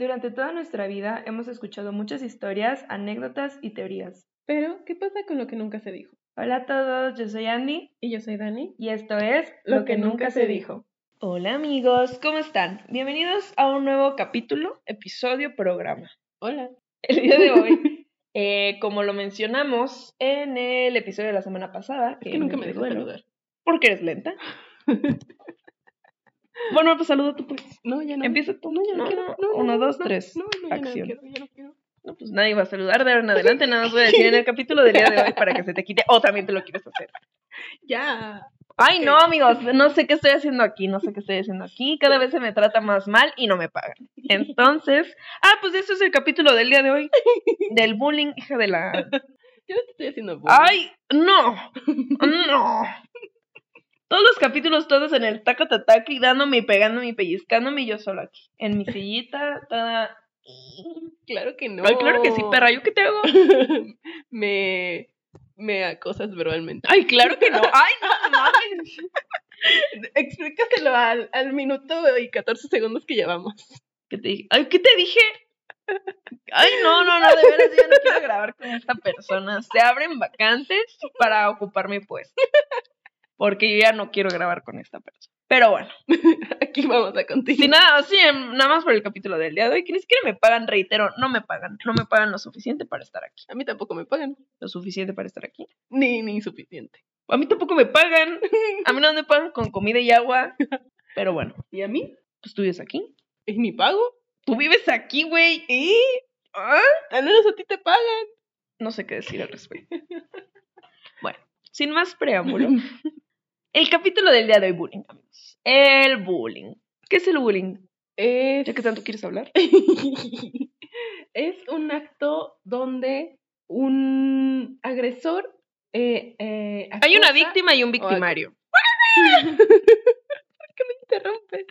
Durante toda nuestra vida hemos escuchado muchas historias, anécdotas y teorías. Pero, ¿qué pasa con lo que nunca se dijo? Hola a todos, yo soy Andy Y yo soy Dani. y esto es Lo, que, nunca se dijo. Hola amigos, ¿cómo están? Bienvenidos a un nuevo capítulo, episodio, programa. Hola. El día de hoy, eh, como lo mencionamos en el episodio de la semana pasada, Es que nunca me dejó saludar. porque eres lenta. bueno, pues saluda tú pues. No, ya no. Empieza tú. No, ya no, No, quiero. no, No, uno, no, dos, tres. No, no, ya Acción. no quiero, ya no quiero. No, pues nadie va a saludar de ahora en adelante, nada más voy a decir en el capítulo del día de hoy para que se te quite o también te lo quieres hacer. Ya. Ay, no, amigos, no sé qué estoy haciendo aquí, no sé qué estoy haciendo aquí, cada vez se me trata más mal y no me pagan. Entonces, ah, pues eso es el capítulo del día de hoy, del bullying, hija de la... Yo no te estoy haciendo bullying. Ay, no, no. Todos los capítulos, todos en el taca-tataca y dándome y pegándome y pellizcándome y yo solo aquí, en mi sillita, toda... Claro que no. Ay, claro que sí, perra, ¿yo qué te hago? me. Me acosas verbalmente. Ay, claro que no. Ay, no, mames. Explícaselo al, al minuto y 14 segundos que llevamos. ¿Qué te dije? Ay, ¿qué te dije? Ay, no, no, no, de veras, yo no quiero grabar con esta persona. Se abren vacantes para ocupar mi puesto. Porque yo ya no quiero grabar con esta persona. Pero bueno, Aquí vamos a continuar. nada, sí, em, nada más por el capítulo del día de hoy, que ni siquiera me pagan, reitero, no me pagan. No me pagan lo suficiente para estar aquí. A mí tampoco me pagan. Lo suficiente para estar aquí. Ni, ni suficiente. A mí tampoco me pagan. A mí no me pagan con comida y agua. Pero bueno, ¿Y a mí? pues tú vives aquí. ¿Es mi pago? Tú vives aquí, güey. ¿Y? ¿Ah? Al menos a ti te pagan. no sé qué decir al respecto. Bueno, sin más preámbulo, el capítulo del día de hoy, bullying, amigos. El bullying. ¿Qué es el bullying? Es... ¿Ya que tanto quieres hablar? es un acto donde un agresor eh, eh, Hay una víctima y un victimario. interrumpe.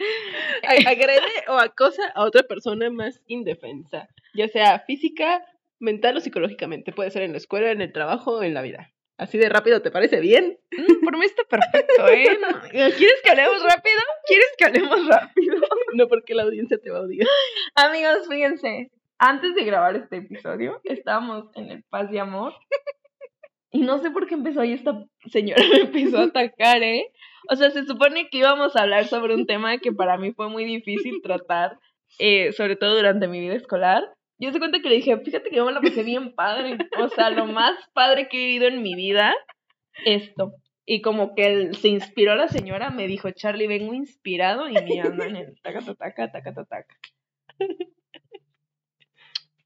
A- Agrede o acosa a otra persona más indefensa, ya sea física, mental o psicológicamente. Puede ser en la escuela, en el trabajo o en la vida. Así de rápido, ¿te parece bien? Mm, por mí está perfecto, ¿eh? No, ¿Quieres que hablemos rápido? ¿Quieres que hablemos rápido? No porque la audiencia te va a odiar. Amigos, fíjense, antes de grabar este episodio, estábamos en el Paz y Amor. Y no sé por qué empezó ahí esta señora me empezó a atacar, ¿eh? O sea, se supone que íbamos a hablar sobre un tema que para mí fue muy difícil tratar, eh, sobre todo durante mi vida escolar. Yo se cuenta que le dije, fíjate que yo me la pasé bien padre. O sea, lo más padre que he vivido en mi vida, esto. Y como que él- se inspiró la señora, me dijo, Charlie, vengo inspirado y me andan en el taca, taca, taca, taca, taca.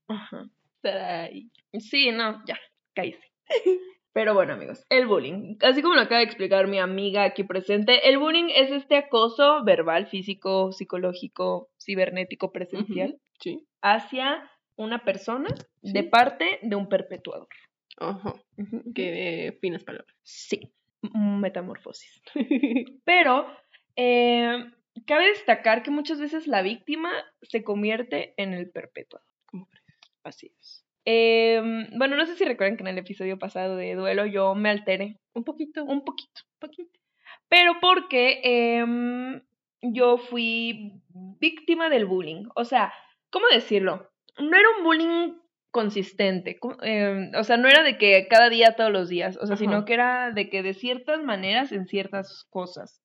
Ajá. Sí, no, ya, cállese. Pero bueno, amigos, el bullying. Así como lo acaba de explicar mi amiga aquí presente, el bullying es este acoso verbal, físico, psicológico, cibernético, presencial Sí. hacia una persona de parte de un perpetuador. Ajá. Qué finas palabras. Sí, metamorfosis. Pero eh, cabe destacar que muchas veces la víctima se convierte en el perpetuador. ¿Cómo crees? Así es. Em, bueno, no sé si recuerdan que en el episodio pasado de duelo yo me alteré Un poquito. un poquito, poquito. Pero porque em, yo fui víctima del bullying. O sea, ¿cómo decirlo? No era un bullying consistente. co- em, o sea, no era de que cada día, todos los días. O sea, sino que era de que de ciertas maneras en ciertas cosas.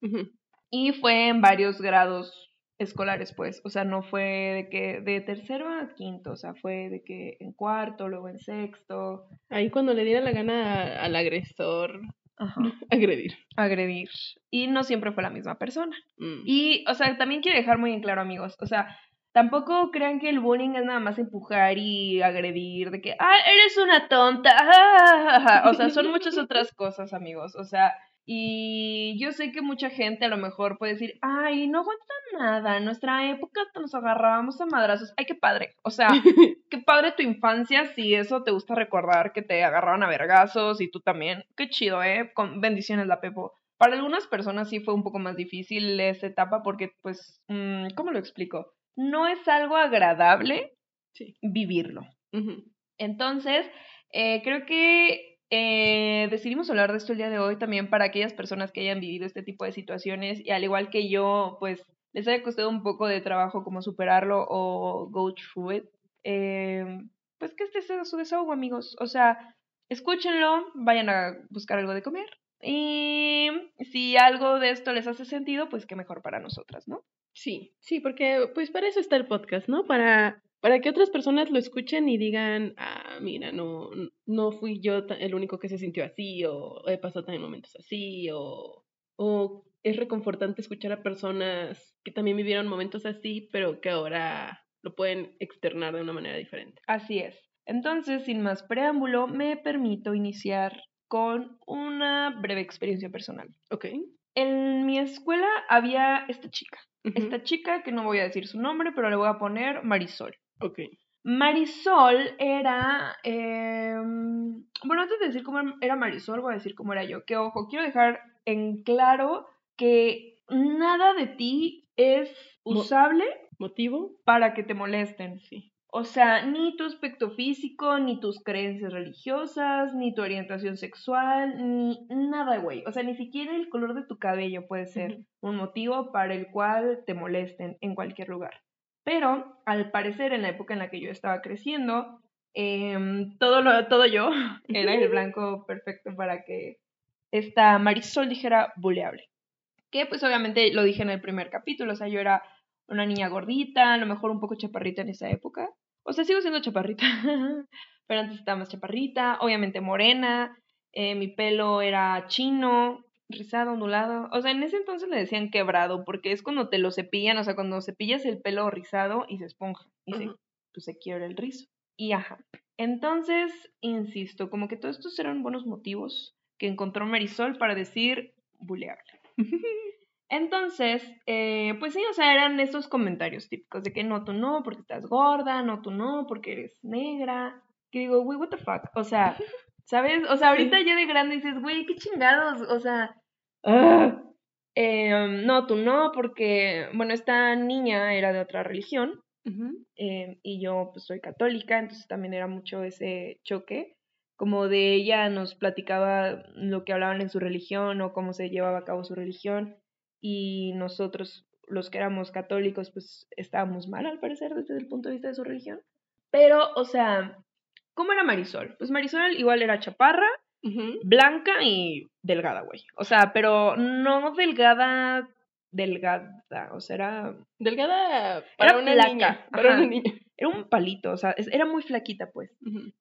Y fue en varios grados escolares, pues. O sea, no fue de que de tercero a quinto. O sea, fue de que en cuarto, luego en sexto. Ahí cuando le diera la gana al agresor Ajá. agredir. Agredir. Y no siempre fue la misma persona. Mm. Y, o sea, también quiero dejar muy en claro, amigos, o sea, tampoco crean que el bullying es nada más empujar y agredir, de que, ah, eres una tonta, o sea, son muchas otras cosas, amigos, o sea, y yo sé que mucha gente a lo mejor puede decir, ay, no aguanta nada, en nuestra época nos agarrábamos a madrazos, ay, qué padre, o sea, qué padre tu infancia, si eso te gusta recordar que te agarraban a vergazos y tú también, qué chido, eh, con bendiciones la Pepo. Para algunas personas sí fue un poco más difícil esa etapa porque, pues, mm, ¿cómo lo explico? No es algo agradable Sí. vivirlo. Entonces, eh, creo que eh, decidimos hablar de esto el día de hoy también para aquellas personas que hayan vivido este tipo de situaciones y al igual que yo, pues les haya costado un poco de trabajo como superarlo o go through it, eh, pues que este sea su desahogo, amigos. O sea, escúchenlo, vayan a buscar algo de comer. Y si algo de esto les hace sentido, pues qué mejor para nosotras, ¿no? Sí, sí, porque pues para eso está el podcast, ¿no? Para, para que otras personas lo escuchen y digan, ah, mira, no, no fui yo el único que se sintió así, o he pasado también momentos así, o, o es reconfortante escuchar a personas que también vivieron momentos así, pero que ahora lo pueden externar de una manera diferente. Así es. Entonces, sin más preámbulo, me permito iniciar con una breve experiencia personal. Ok. En mi escuela había esta chica. Esta chica, que no voy a decir su nombre, pero le voy a poner Marisol. Ok. Marisol era. em, bueno, antes de decir cómo era Marisol, voy a decir cómo era yo. Que ojo, quiero dejar en claro que nada de ti es usable ¿Motivo? para que te molesten. Sí. O sea, ni tu aspecto físico, ni tus creencias religiosas, ni tu orientación sexual, ni nada, güey. O sea, ni siquiera el color de tu cabello puede ser un motivo para el cual te molesten en cualquier lugar. Pero, al parecer, en la época en la que yo estaba creciendo, em, todo, lo, todo yo era el blanco perfecto para que esta Marisol dijera buleable. Que pues obviamente lo dije en el primer capítulo, o sea, yo era una niña gordita, a lo mejor un poco chaparrita en esa época. O sea, sigo siendo chaparrita, pero antes estaba más chaparrita, obviamente morena, eh, mi pelo era chino, rizado, ondulado. O sea, en ese entonces le decían quebrado, porque es cuando te lo cepillan, o sea, cuando cepillas el pelo rizado y se esponja y se, pues, se quiebra el rizo. Y ajá. Entonces, insisto, como que todos estos eran buenos motivos que encontró Marisol para decir buleable. Entonces, eh, pues sí, o sea, eran esos comentarios típicos de que no, tú no, porque estás gorda, no, tú no, porque eres negra. Que digo, güey, what the fuck. O sea, ¿sabes? O sea, ahorita ya de grande dices, güey, qué chingados. O sea, ah. Eh, no, tú no, porque, bueno, esta niña era de otra religión eh, y yo pues soy católica, entonces también era mucho ese choque, como de ella nos platicaba lo que hablaban en su religión o cómo se llevaba a cabo su religión y nosotros los que éramos católicos pues estábamos mal al parecer desde el punto de vista de su religión. Pero, o sea, ¿cómo era Marisol? Pues Marisol igual era chaparra, blanca y delgada, güey. O sea, pero no delgada, delgada, o sea, era Delgada para Era una niña. Para ajá. una niña. era un palito, o sea, era muy flaquita, pues.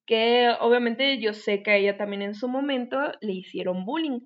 Que obviamente yo sé que a ella también en su momento le hicieron bullying.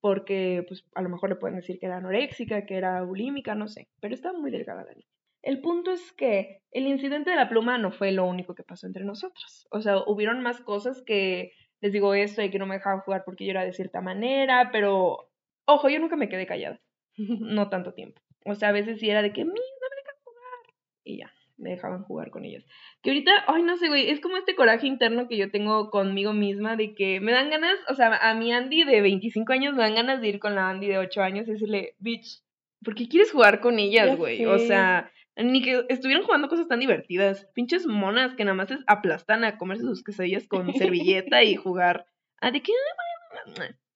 Porque pues a lo mejor le pueden decir que era anoréxica, que era bulímica, no sé, pero estaba muy delgada la niña. El punto es que el incidente de la pluma no fue lo único que pasó entre nosotros. O sea, hubieron más cosas que les digo esto y que no me dejaban jugar porque yo era de cierta manera, pero ojo, yo nunca me quedé callada, no tanto tiempo. O sea, a veces sí era de que, "Mi, no me dejan jugar. Y ya, me dejaban jugar con ellas. Que ahorita, ay, no sé, güey, es como este coraje interno que yo tengo conmigo misma de que me dan ganas, o sea, a mi Andy de 25 años me dan ganas de ir con la Andy de 8 años y decirle, bitch, ¿por qué quieres jugar con ellas, güey? O sea, ni que estuvieran jugando cosas tan divertidas. Pinches monas que nada más es aplastan a comerse sus quesadillas con servilleta y jugar. Ah, ¿de qué?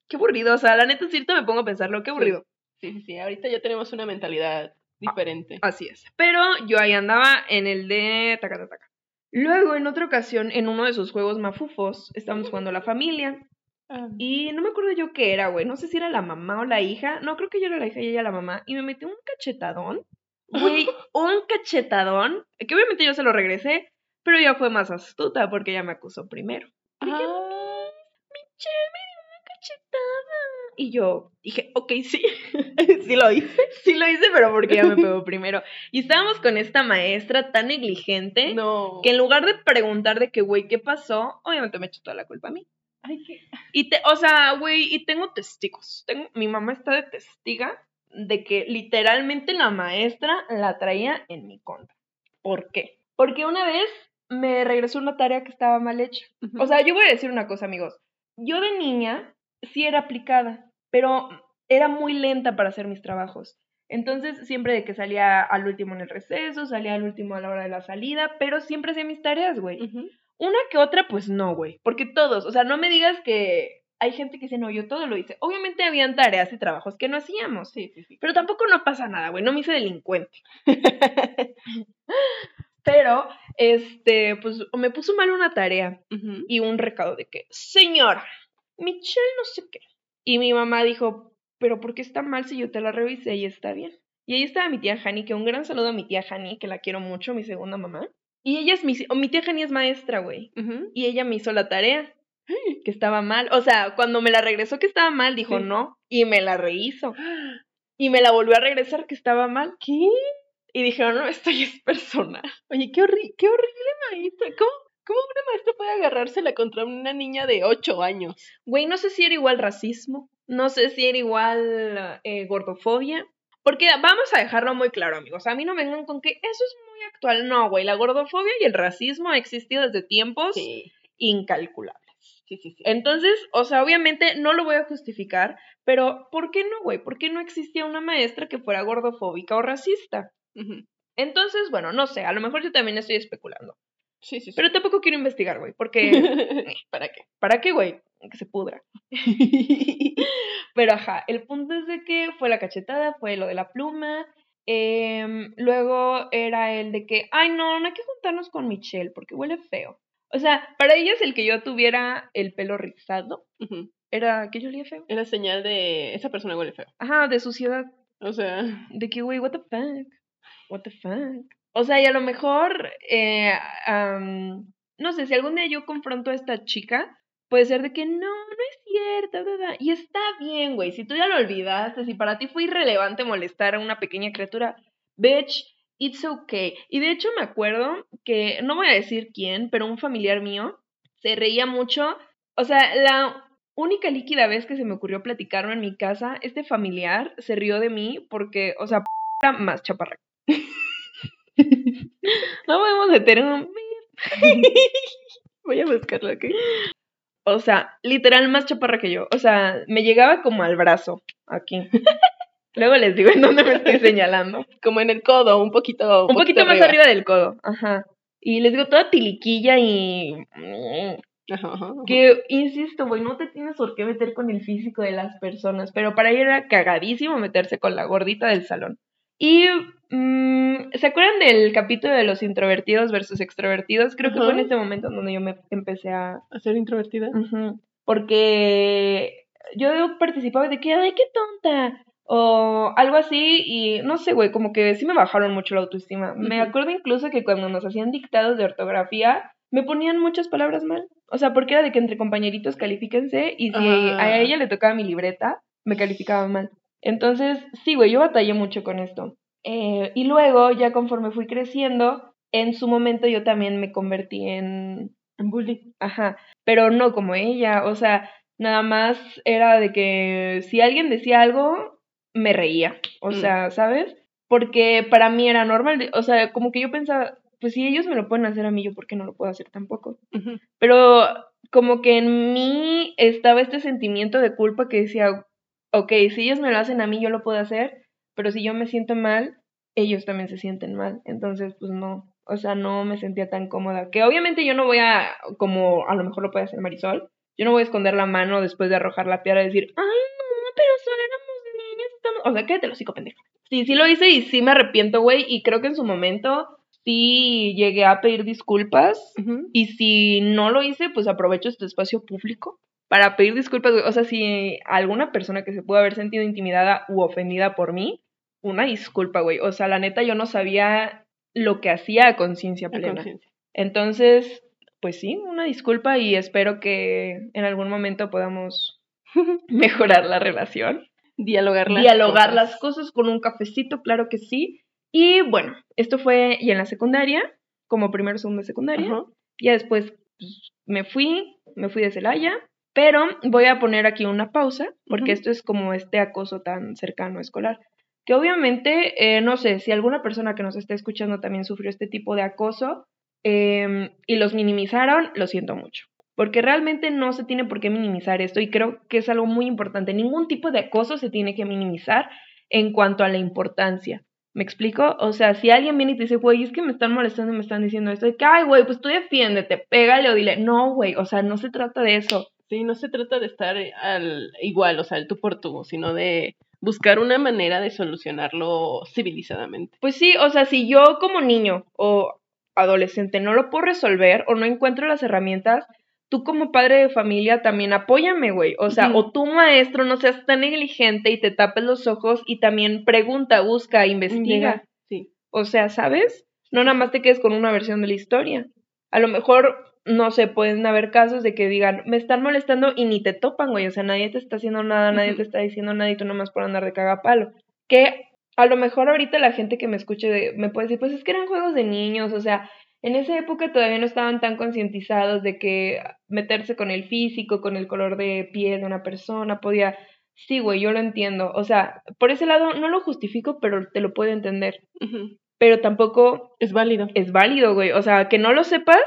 Qué aburrido, o sea, la neta, cierto me pongo a pensarlo, qué aburrido. Sí, sí, sí. Ahorita ya tenemos una mentalidad diferente. Así es. Pero yo ahí andaba en el de taca, taca, taca. Luego, en otra ocasión, en uno de sus juegos mafufos, estábamos jugando la familia. Ah. Y no me acuerdo yo qué era, güey. No sé si era la mamá o la hija. No, creo que yo era la hija y ella la mamá. Y me metió un cachetadón. Güey, un cachetadón. Que obviamente yo se lo regresé. Pero ella fue más astuta porque ella me acusó primero. Ah. Y yo dije, ok, sí. sí lo hice. Sí lo hice, pero porque ella me pegó primero. Y estábamos con esta maestra tan negligente No. que en lugar de preguntar de que, güey, ¿qué pasó? Obviamente me echó toda la culpa a mí. Ay, qué. Y te, o sea, güey, y tengo testigos. Tengo, mi mamá está de testiga de que literalmente la maestra la traía en mi contra. ¿Por qué? Porque una vez me regresó una tarea que estaba mal hecha. O sea, yo voy a decir una cosa, amigos. Yo de niña sí era aplicada, pero era muy lenta para hacer mis trabajos. Entonces, siempre de que salía al último en el receso, salía al último a la hora de la salida, pero siempre hacía mis tareas, güey. Una que otra, pues no, güey. Porque todos, o sea, no me digas que hay gente que dice, no, yo todo lo hice. Obviamente habían tareas y trabajos que no hacíamos, Sí, sí, sí. pero tampoco no pasa nada, güey, no me hice delincuente. Pero, este, pues me puso mal una tarea y un recado de que, señora, Michelle no sé qué. Y mi mamá dijo, pero ¿por qué está mal si yo te la revisé y está bien? Y ahí estaba mi tía Hani, que un gran saludo a mi tía Hani, que la quiero mucho, mi segunda mamá. Y ella es mi, o mi tía Hani es maestra, güey. Y ella me hizo la tarea, que estaba mal. O sea, cuando me la regresó que estaba mal, dijo Sí. no, y me la rehizo. Y me la volvió a regresar que estaba mal. ¿Qué? Y dijeron, no, esto ya es personal. Oye, qué, horri qué horrible maestra. ¿Cómo, ¿Cómo una maestra puede agarrársela contra una niña de 8 años? Güey, no sé si era igual racismo, no sé si era igual eh, gordofobia, porque vamos a dejarlo muy claro, amigos. A mí no vengan con que eso es muy actual. No, güey, la gordofobia y el racismo ha existido desde tiempos Sí, incalculables. sí, sí. sí. Entonces, o sea, obviamente no lo voy a justificar, pero ¿por qué no, güey? ¿Por qué no existía una maestra que fuera gordofóbica o racista? Entonces, bueno, no sé, a lo mejor yo también estoy especulando. Sí, sí, sí. Pero tampoco quiero investigar, güey, porque ¿Para qué? ¿para qué, güey? Que se pudra. Pero ajá, el punto es de que fue la cachetada, fue lo de la pluma. em, luego era el de que, ay, no, no hay que juntarnos con Michelle porque huele feo. O sea, para ellas el que yo tuviera el pelo rizado Ujú. era que yo olía feo. Era señal de esa persona huele feo. Ajá, de suciedad. O sea, De que, güey, what the fuck. What the fuck. O sea, y a lo mejor, eh, no sé, si algún día yo confronto a esta chica, puede ser de que no, no es cierto, bla, bla. y está bien, güey, si tú ya lo olvidaste, si para ti fue irrelevante molestar a una pequeña criatura, bitch, it's okay. Y de hecho me acuerdo que, no voy a decir quién, pero un familiar mío se reía mucho, o sea, la única líquida vez que se me ocurrió platicarlo en mi casa, este familiar se rió de mí porque, o sea, era más chaparra. no podemos meter un... voy a buscarlo aquí. O sea, literal más chaparra que yo. O sea, me llegaba como al brazo, aquí. Luego les digo en dónde me estoy señalando. Como en el codo, un poquito. Un poquito más arriba del codo. Ajá. Y les digo toda tiliquilla y... Ajá, ajá, ajá. Que, insisto, güey, no te tienes por qué meter con el físico de las personas, pero para ella era cagadísimo meterse con la gordita del salón. Y, ¿se acuerdan del capítulo de los introvertidos versus extrovertidos? Creo que fue en este momento en donde yo me empecé a... ¿A ser introvertida? Porque yo participaba de que, ay, qué tonta, o algo así, y no sé, güey, como que sí me bajaron mucho la autoestima. Me acuerdo incluso que cuando nos hacían dictados de ortografía, me ponían muchas palabras mal. O sea, porque era de que entre compañeritos califíquense, y si Ah. a ella le tocaba mi libreta, me calificaba mal. Entonces, sí, güey, yo batallé mucho con esto. Eh, y luego, ya conforme fui creciendo, en su momento yo también me convertí en En bullying. Ajá, pero no como ella, o sea, nada más era de que si alguien decía algo, me reía, o Mm. sea, ¿sabes? Porque para mí era normal, o sea, como que yo pensaba, pues si ellos me lo pueden hacer a mí, yo por qué no lo puedo hacer tampoco. Ujú. Pero como que en mí estaba este sentimiento de culpa que decía, ok, si ellos me lo hacen a mí, yo lo puedo hacer, pero si yo me siento mal, ellos también se sienten mal. Entonces, pues no, o sea, no me sentía tan cómoda. Que obviamente yo no voy a, como a lo mejor lo puede hacer Marisol, yo no voy a esconder la mano después de arrojar la piedra y decir, ay, no, pero solo éramos niñas. estamos-". O sea, quédate lo psico pendeja. Sí, sí lo hice y sí me arrepiento, güey, y creo que en su momento sí llegué a pedir disculpas y si no lo hice, pues aprovecho este espacio público para pedir disculpas, güey. O sea, si alguna persona que se pudo haber sentido intimidada u ofendida por mí, una disculpa, güey. O sea, la neta, yo no sabía lo que hacía a conciencia A plena. conciencia. Entonces, pues sí, una disculpa y espero que en algún momento podamos mejorar la relación. Dialogar las Dialogar cosas. las cosas con un cafecito, claro que sí. Y bueno, esto fue y en la secundaria, como primero, segundo de secundaria. Ya después pues, me fui, me fui de Celaya, pero voy a poner aquí una pausa porque esto es como este acoso tan cercano escolar. Que obviamente, eh, no sé, si alguna persona que nos está escuchando también sufrió este tipo de acoso eh, y los minimizaron, lo siento mucho. Porque realmente no se tiene por qué minimizar esto y creo que es algo muy importante. Ningún tipo de acoso se tiene que minimizar en cuanto a la importancia. ¿Me explico? O sea, si alguien viene y te dice, güey, es que me están molestando y me están diciendo esto, de que, ay, güey, pues tú defiéndete, pégale o dile, no, güey, o sea, no se trata de eso. Sí, no se trata de estar al igual, o sea, el tú por tú, sino de buscar una manera de solucionarlo civilizadamente. Pues sí, o sea, si yo como niño o adolescente no lo puedo resolver o no encuentro las herramientas, tú como padre de familia también apóyame, güey. O sea, o tú maestro no seas tan negligente y te tapes los ojos y también pregunta, busca, investiga. Sí. O sea, ¿sabes? No nada más te quedes con una versión de la historia. A lo mejor, no sé, pueden haber casos de que digan, me están molestando y ni te topan, güey. O sea, nadie te está haciendo nada, nadie te está diciendo nada y tú nomás por andar de cagapalo. Que a lo mejor ahorita la gente que me escuche me puede decir, pues es que eran juegos de niños, o sea, en esa época todavía no estaban tan concientizados de que meterse con el físico, con el color de piel de una persona podía... Sí, güey, yo lo entiendo. O sea, por ese lado no lo justifico, pero te lo puedo entender. Pero tampoco... Es válido. Es válido, güey. O sea, que no lo sepas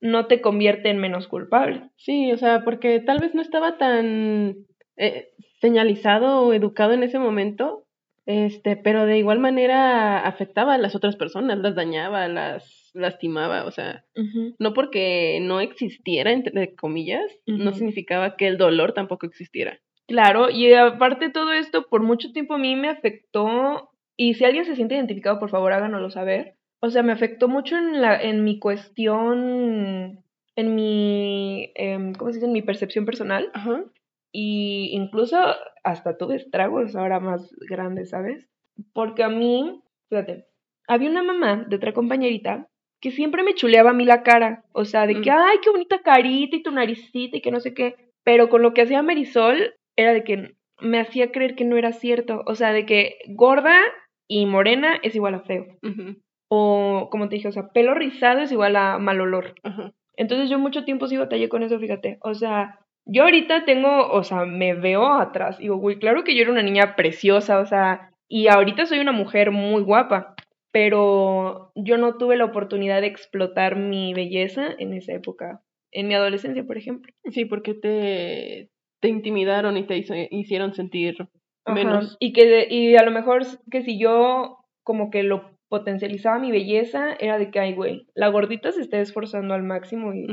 no te convierte en menos culpable. Sí, o sea, porque tal vez no estaba tan eh, señalizado o educado en ese momento, este, pero de igual manera afectaba a las otras personas, las dañaba, las lastimaba, o sea, no porque no existiera, entre comillas, no significaba que el dolor tampoco existiera. Claro, y aparte de todo esto, por mucho tiempo a mí me afectó, y si alguien se siente identificado, por favor háganoslo saber. O sea, me afectó mucho en, la, en mi cuestión, en mi, em, ¿cómo se dice? En mi percepción personal. Ajá. Y incluso hasta tuve estragos ahora más grandes, ¿sabes? Porque a mí, fíjate, había una mamá de otra compañerita que siempre me chuleaba a mí la cara. O sea, de que, mm. ay, qué bonita carita y tu naricita y que no sé qué. Pero con lo que hacía Marisol era de que me hacía creer que no era cierto. O sea, de que gorda y morena es igual a feo. O, como te dije, o sea, pelo rizado es igual a mal olor. Entonces yo mucho tiempo sí batallé con eso, fíjate. O sea, yo ahorita tengo, o sea, me veo atrás. Digo, güey, claro que yo era una niña preciosa, o sea, y ahorita soy una mujer muy guapa pero yo no tuve la oportunidad de explotar mi belleza en esa época, en mi adolescencia, por ejemplo. Sí, porque te, te intimidaron y te hicieron sentir menos. Y que y a lo mejor que si yo como que lo potencializaba mi belleza, era de que, ay, güey, la gordita se está esforzando al máximo y,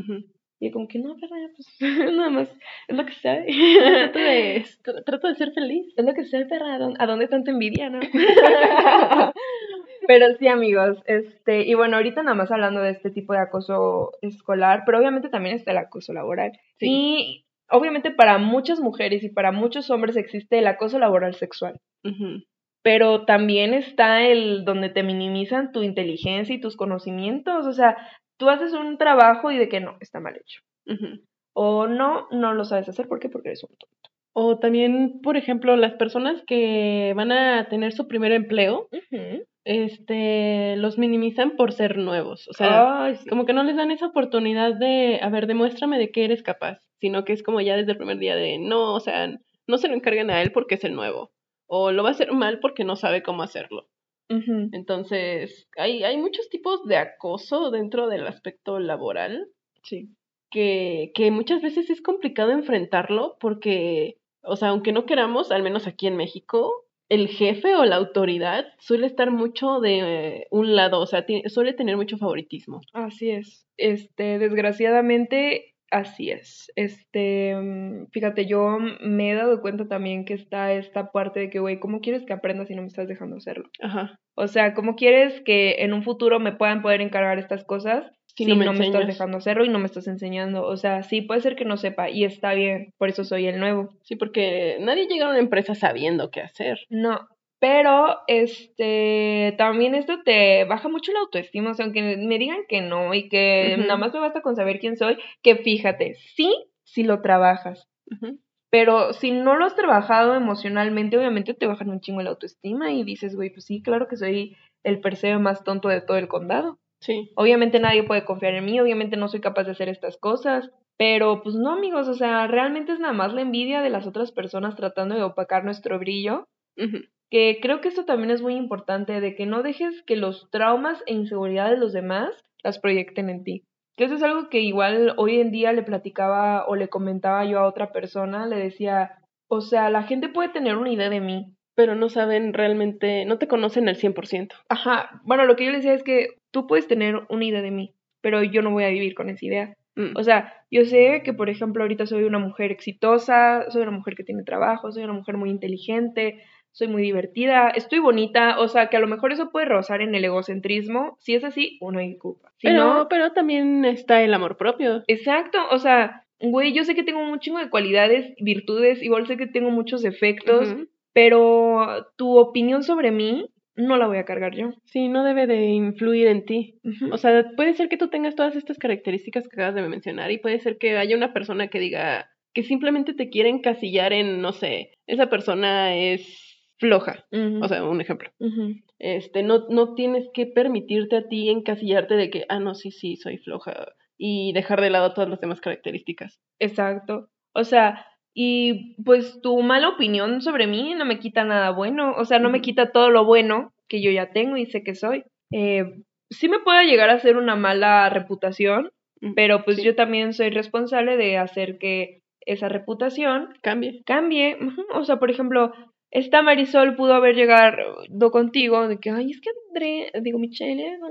y como que no, pero pues nada más, es lo que sé. trato, de, trato de ser feliz. Es lo que sé, perra, ¿a dónde tanta envidia, no? Pero sí, amigos, este, y bueno, ahorita nada más hablando de este tipo de acoso escolar, pero obviamente también está el acoso laboral. Sí. Y obviamente para muchas mujeres y para muchos hombres existe el acoso laboral sexual. Pero también está el donde te minimizan tu inteligencia y tus conocimientos. O sea, tú haces un trabajo y de que no, está mal hecho. O no, no lo sabes hacer. ¿Por qué? Porque eres un tonto. O también, por ejemplo, las personas que van a tener su primer empleo, este, los minimizan por ser nuevos. O sea, como que no les dan esa oportunidad de, a ver, demuéstrame de qué eres capaz, sino que es como ya desde el primer día de, no, o sea, no se lo encargan a él porque es el nuevo, o lo va a hacer mal porque no sabe cómo hacerlo. Entonces, hay, hay muchos tipos de acoso dentro del aspecto laboral. Sí. Que, que muchas veces es complicado enfrentarlo porque, o sea, aunque no queramos, al menos aquí en México, el jefe o la autoridad suele estar mucho de un lado, o sea, suele tener mucho favoritismo. Así es. Este, desgraciadamente, así es. Este, mm, fíjate, yo me he dado cuenta también que está esta parte de que, güey, ¿cómo quieres que aprenda si no me estás dejando hacerlo? Ajá. O sea, ¿cómo quieres que en un futuro me puedan poder encargar estas cosas si, no, me, estás dejando hacerlo y no me estás enseñando. O sea, sí puede ser que no sepa y está bien, por eso soy el nuevo. Sí, porque nadie llega a una empresa sabiendo qué hacer. No, pero este también esto te baja mucho la autoestima, o sea, aunque me digan que no y que nada más me basta con saber quién soy, que fíjate, sí, si lo trabajas. Pero si no lo has trabajado emocionalmente, obviamente te bajan un chingo la autoestima y dices, güey, pues sí, claro que soy el perseo más tonto de todo el condado. Sí. Obviamente nadie puede confiar en mí, obviamente no soy capaz de hacer estas cosas, pero pues no, amigos, o sea, realmente es nada más la envidia de las otras personas tratando de opacar nuestro brillo. Que creo que esto también es muy importante, de que no dejes que los traumas e inseguridades de los demás las proyecten en ti. Que eso es algo que igual hoy en día le platicaba o le comentaba yo a otra persona, le decía, o sea, la gente puede tener una idea de mí, pero no saben realmente, no te conocen al 100%. Ajá, bueno, lo que yo le decía es que tú puedes tener una idea de mí, pero yo no voy a vivir con esa idea. Mm. O sea, yo sé que, por ejemplo, ahorita soy una mujer exitosa, soy una mujer que tiene trabajo, soy una mujer muy inteligente, soy muy divertida, estoy bonita, o sea, que a lo mejor eso puede rozar en el egocentrismo. Si es así, uno hay culpa. Si pero, no, pero también está el amor propio. exacto, o sea, güey, yo sé que tengo un chingo de cualidades, virtudes, igual sé que tengo muchos defectos, pero tu opinión sobre mí no la voy a cargar yo. Sí, no debe de influir en ti. O sea, puede ser que tú tengas todas estas características que acabas de mencionar y puede ser que haya una persona que diga que simplemente te quiere encasillar en, no sé, esa persona es floja. O sea, un ejemplo. Este, no, no tienes que permitirte a ti encasillarte de que, ah, no, sí, sí, soy floja y dejar de lado todas las demás características. Exacto. O sea, y pues tu mala opinión sobre mí no me quita nada bueno. O sea, no me quita todo lo bueno que yo ya tengo y sé que soy. Eh, sí me puede llegar a hacer una mala reputación, pero pues sí. yo también soy responsable de hacer que esa reputación Cambie. cambie. O sea, por ejemplo, esta Marisol pudo haber llegado contigo de que, ay, es que André, digo, Michelle, no".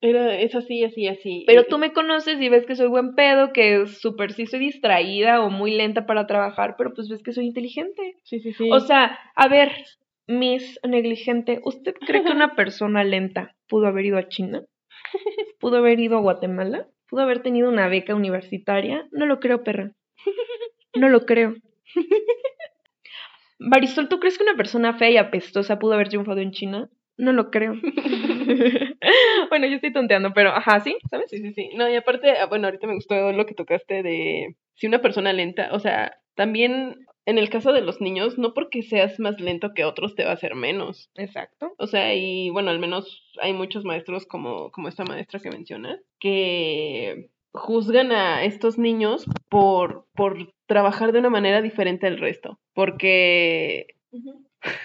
Era, es así, así, así. Pero tú me conoces y ves que soy buen pedo, que súper sí soy distraída o muy lenta para trabajar, pero pues ves que soy inteligente. Sí, sí, sí. O sea, a ver, Miss Negligente, ¿usted cree que una persona lenta pudo haber ido a China? ¿Pudo haber ido a Guatemala? ¿Pudo haber tenido una beca universitaria? No lo creo, perra. No lo creo. Marisol, ¿tú crees que una persona fea y apestosa pudo haber triunfado en China? No lo creo. bueno, yo estoy tonteando, pero ajá, sí, ¿sabes? Sí, sí, sí. No, y aparte, ah, bueno, ahorita me gustó lo que tocaste de si una persona lenta, o sea, también en el caso de los niños, no porque seas más lento que otros te va a hacer menos. Exacto. O sea, y bueno, al menos hay muchos maestros como, como esta maestra que mencionas, que juzgan a estos niños por, por trabajar de una manera diferente al resto. Porque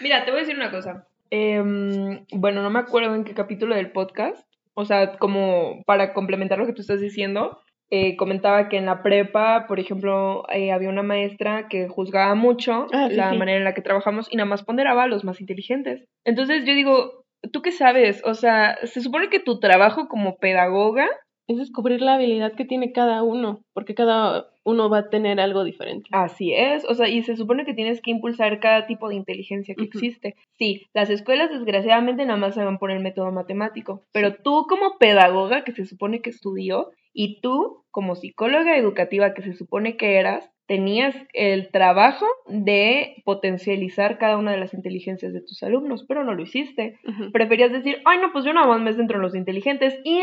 Mira, te voy a decir una cosa. Em, bueno, no me acuerdo en qué capítulo del podcast. O sea, como para complementar lo que tú estás diciendo, eh, comentaba que en la prepa, por ejemplo, eh, había una maestra que juzgaba mucho Ah, sí, la sí. manera en la que trabajamos y nada más ponderaba a los más inteligentes. Entonces yo digo, ¿tú qué sabes? O sea, se supone que tu trabajo como pedagoga es descubrir la habilidad que tiene cada uno, porque cada uno va a tener algo diferente. Así es, o sea, y se supone que tienes que impulsar cada tipo de inteligencia que existe. Sí, las escuelas desgraciadamente nada más se van por el método matemático, pero tú como pedagoga que se supone que estudió y tú como psicóloga educativa que se supone que eras, tenías el trabajo de potencializar cada una de las inteligencias de tus alumnos, pero no lo hiciste. Preferías decir, ay no, pues yo nada más me centro en los inteligentes y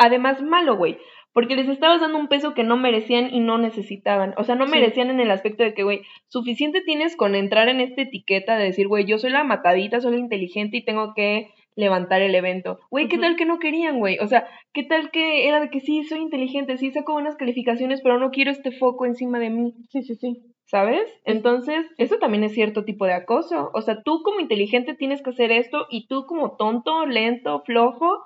además malo, güey. Porque les estabas dando un peso que no merecían y no necesitaban. O sea, no Sí. merecían en el aspecto de que, güey, suficiente tienes con entrar en esta etiqueta de decir, güey, yo soy la matadita, soy la inteligente y tengo que levantar el evento. Güey, ¿qué tal que no querían, güey? O sea, ¿qué tal que era de que sí, soy inteligente, sí saco buenas calificaciones, pero no quiero este foco encima de mí? Sí, sí, sí. ¿Sabes? Sí. Entonces, eso también es cierto tipo de acoso. O sea, tú como inteligente tienes que hacer esto y tú como tonto, lento, flojo,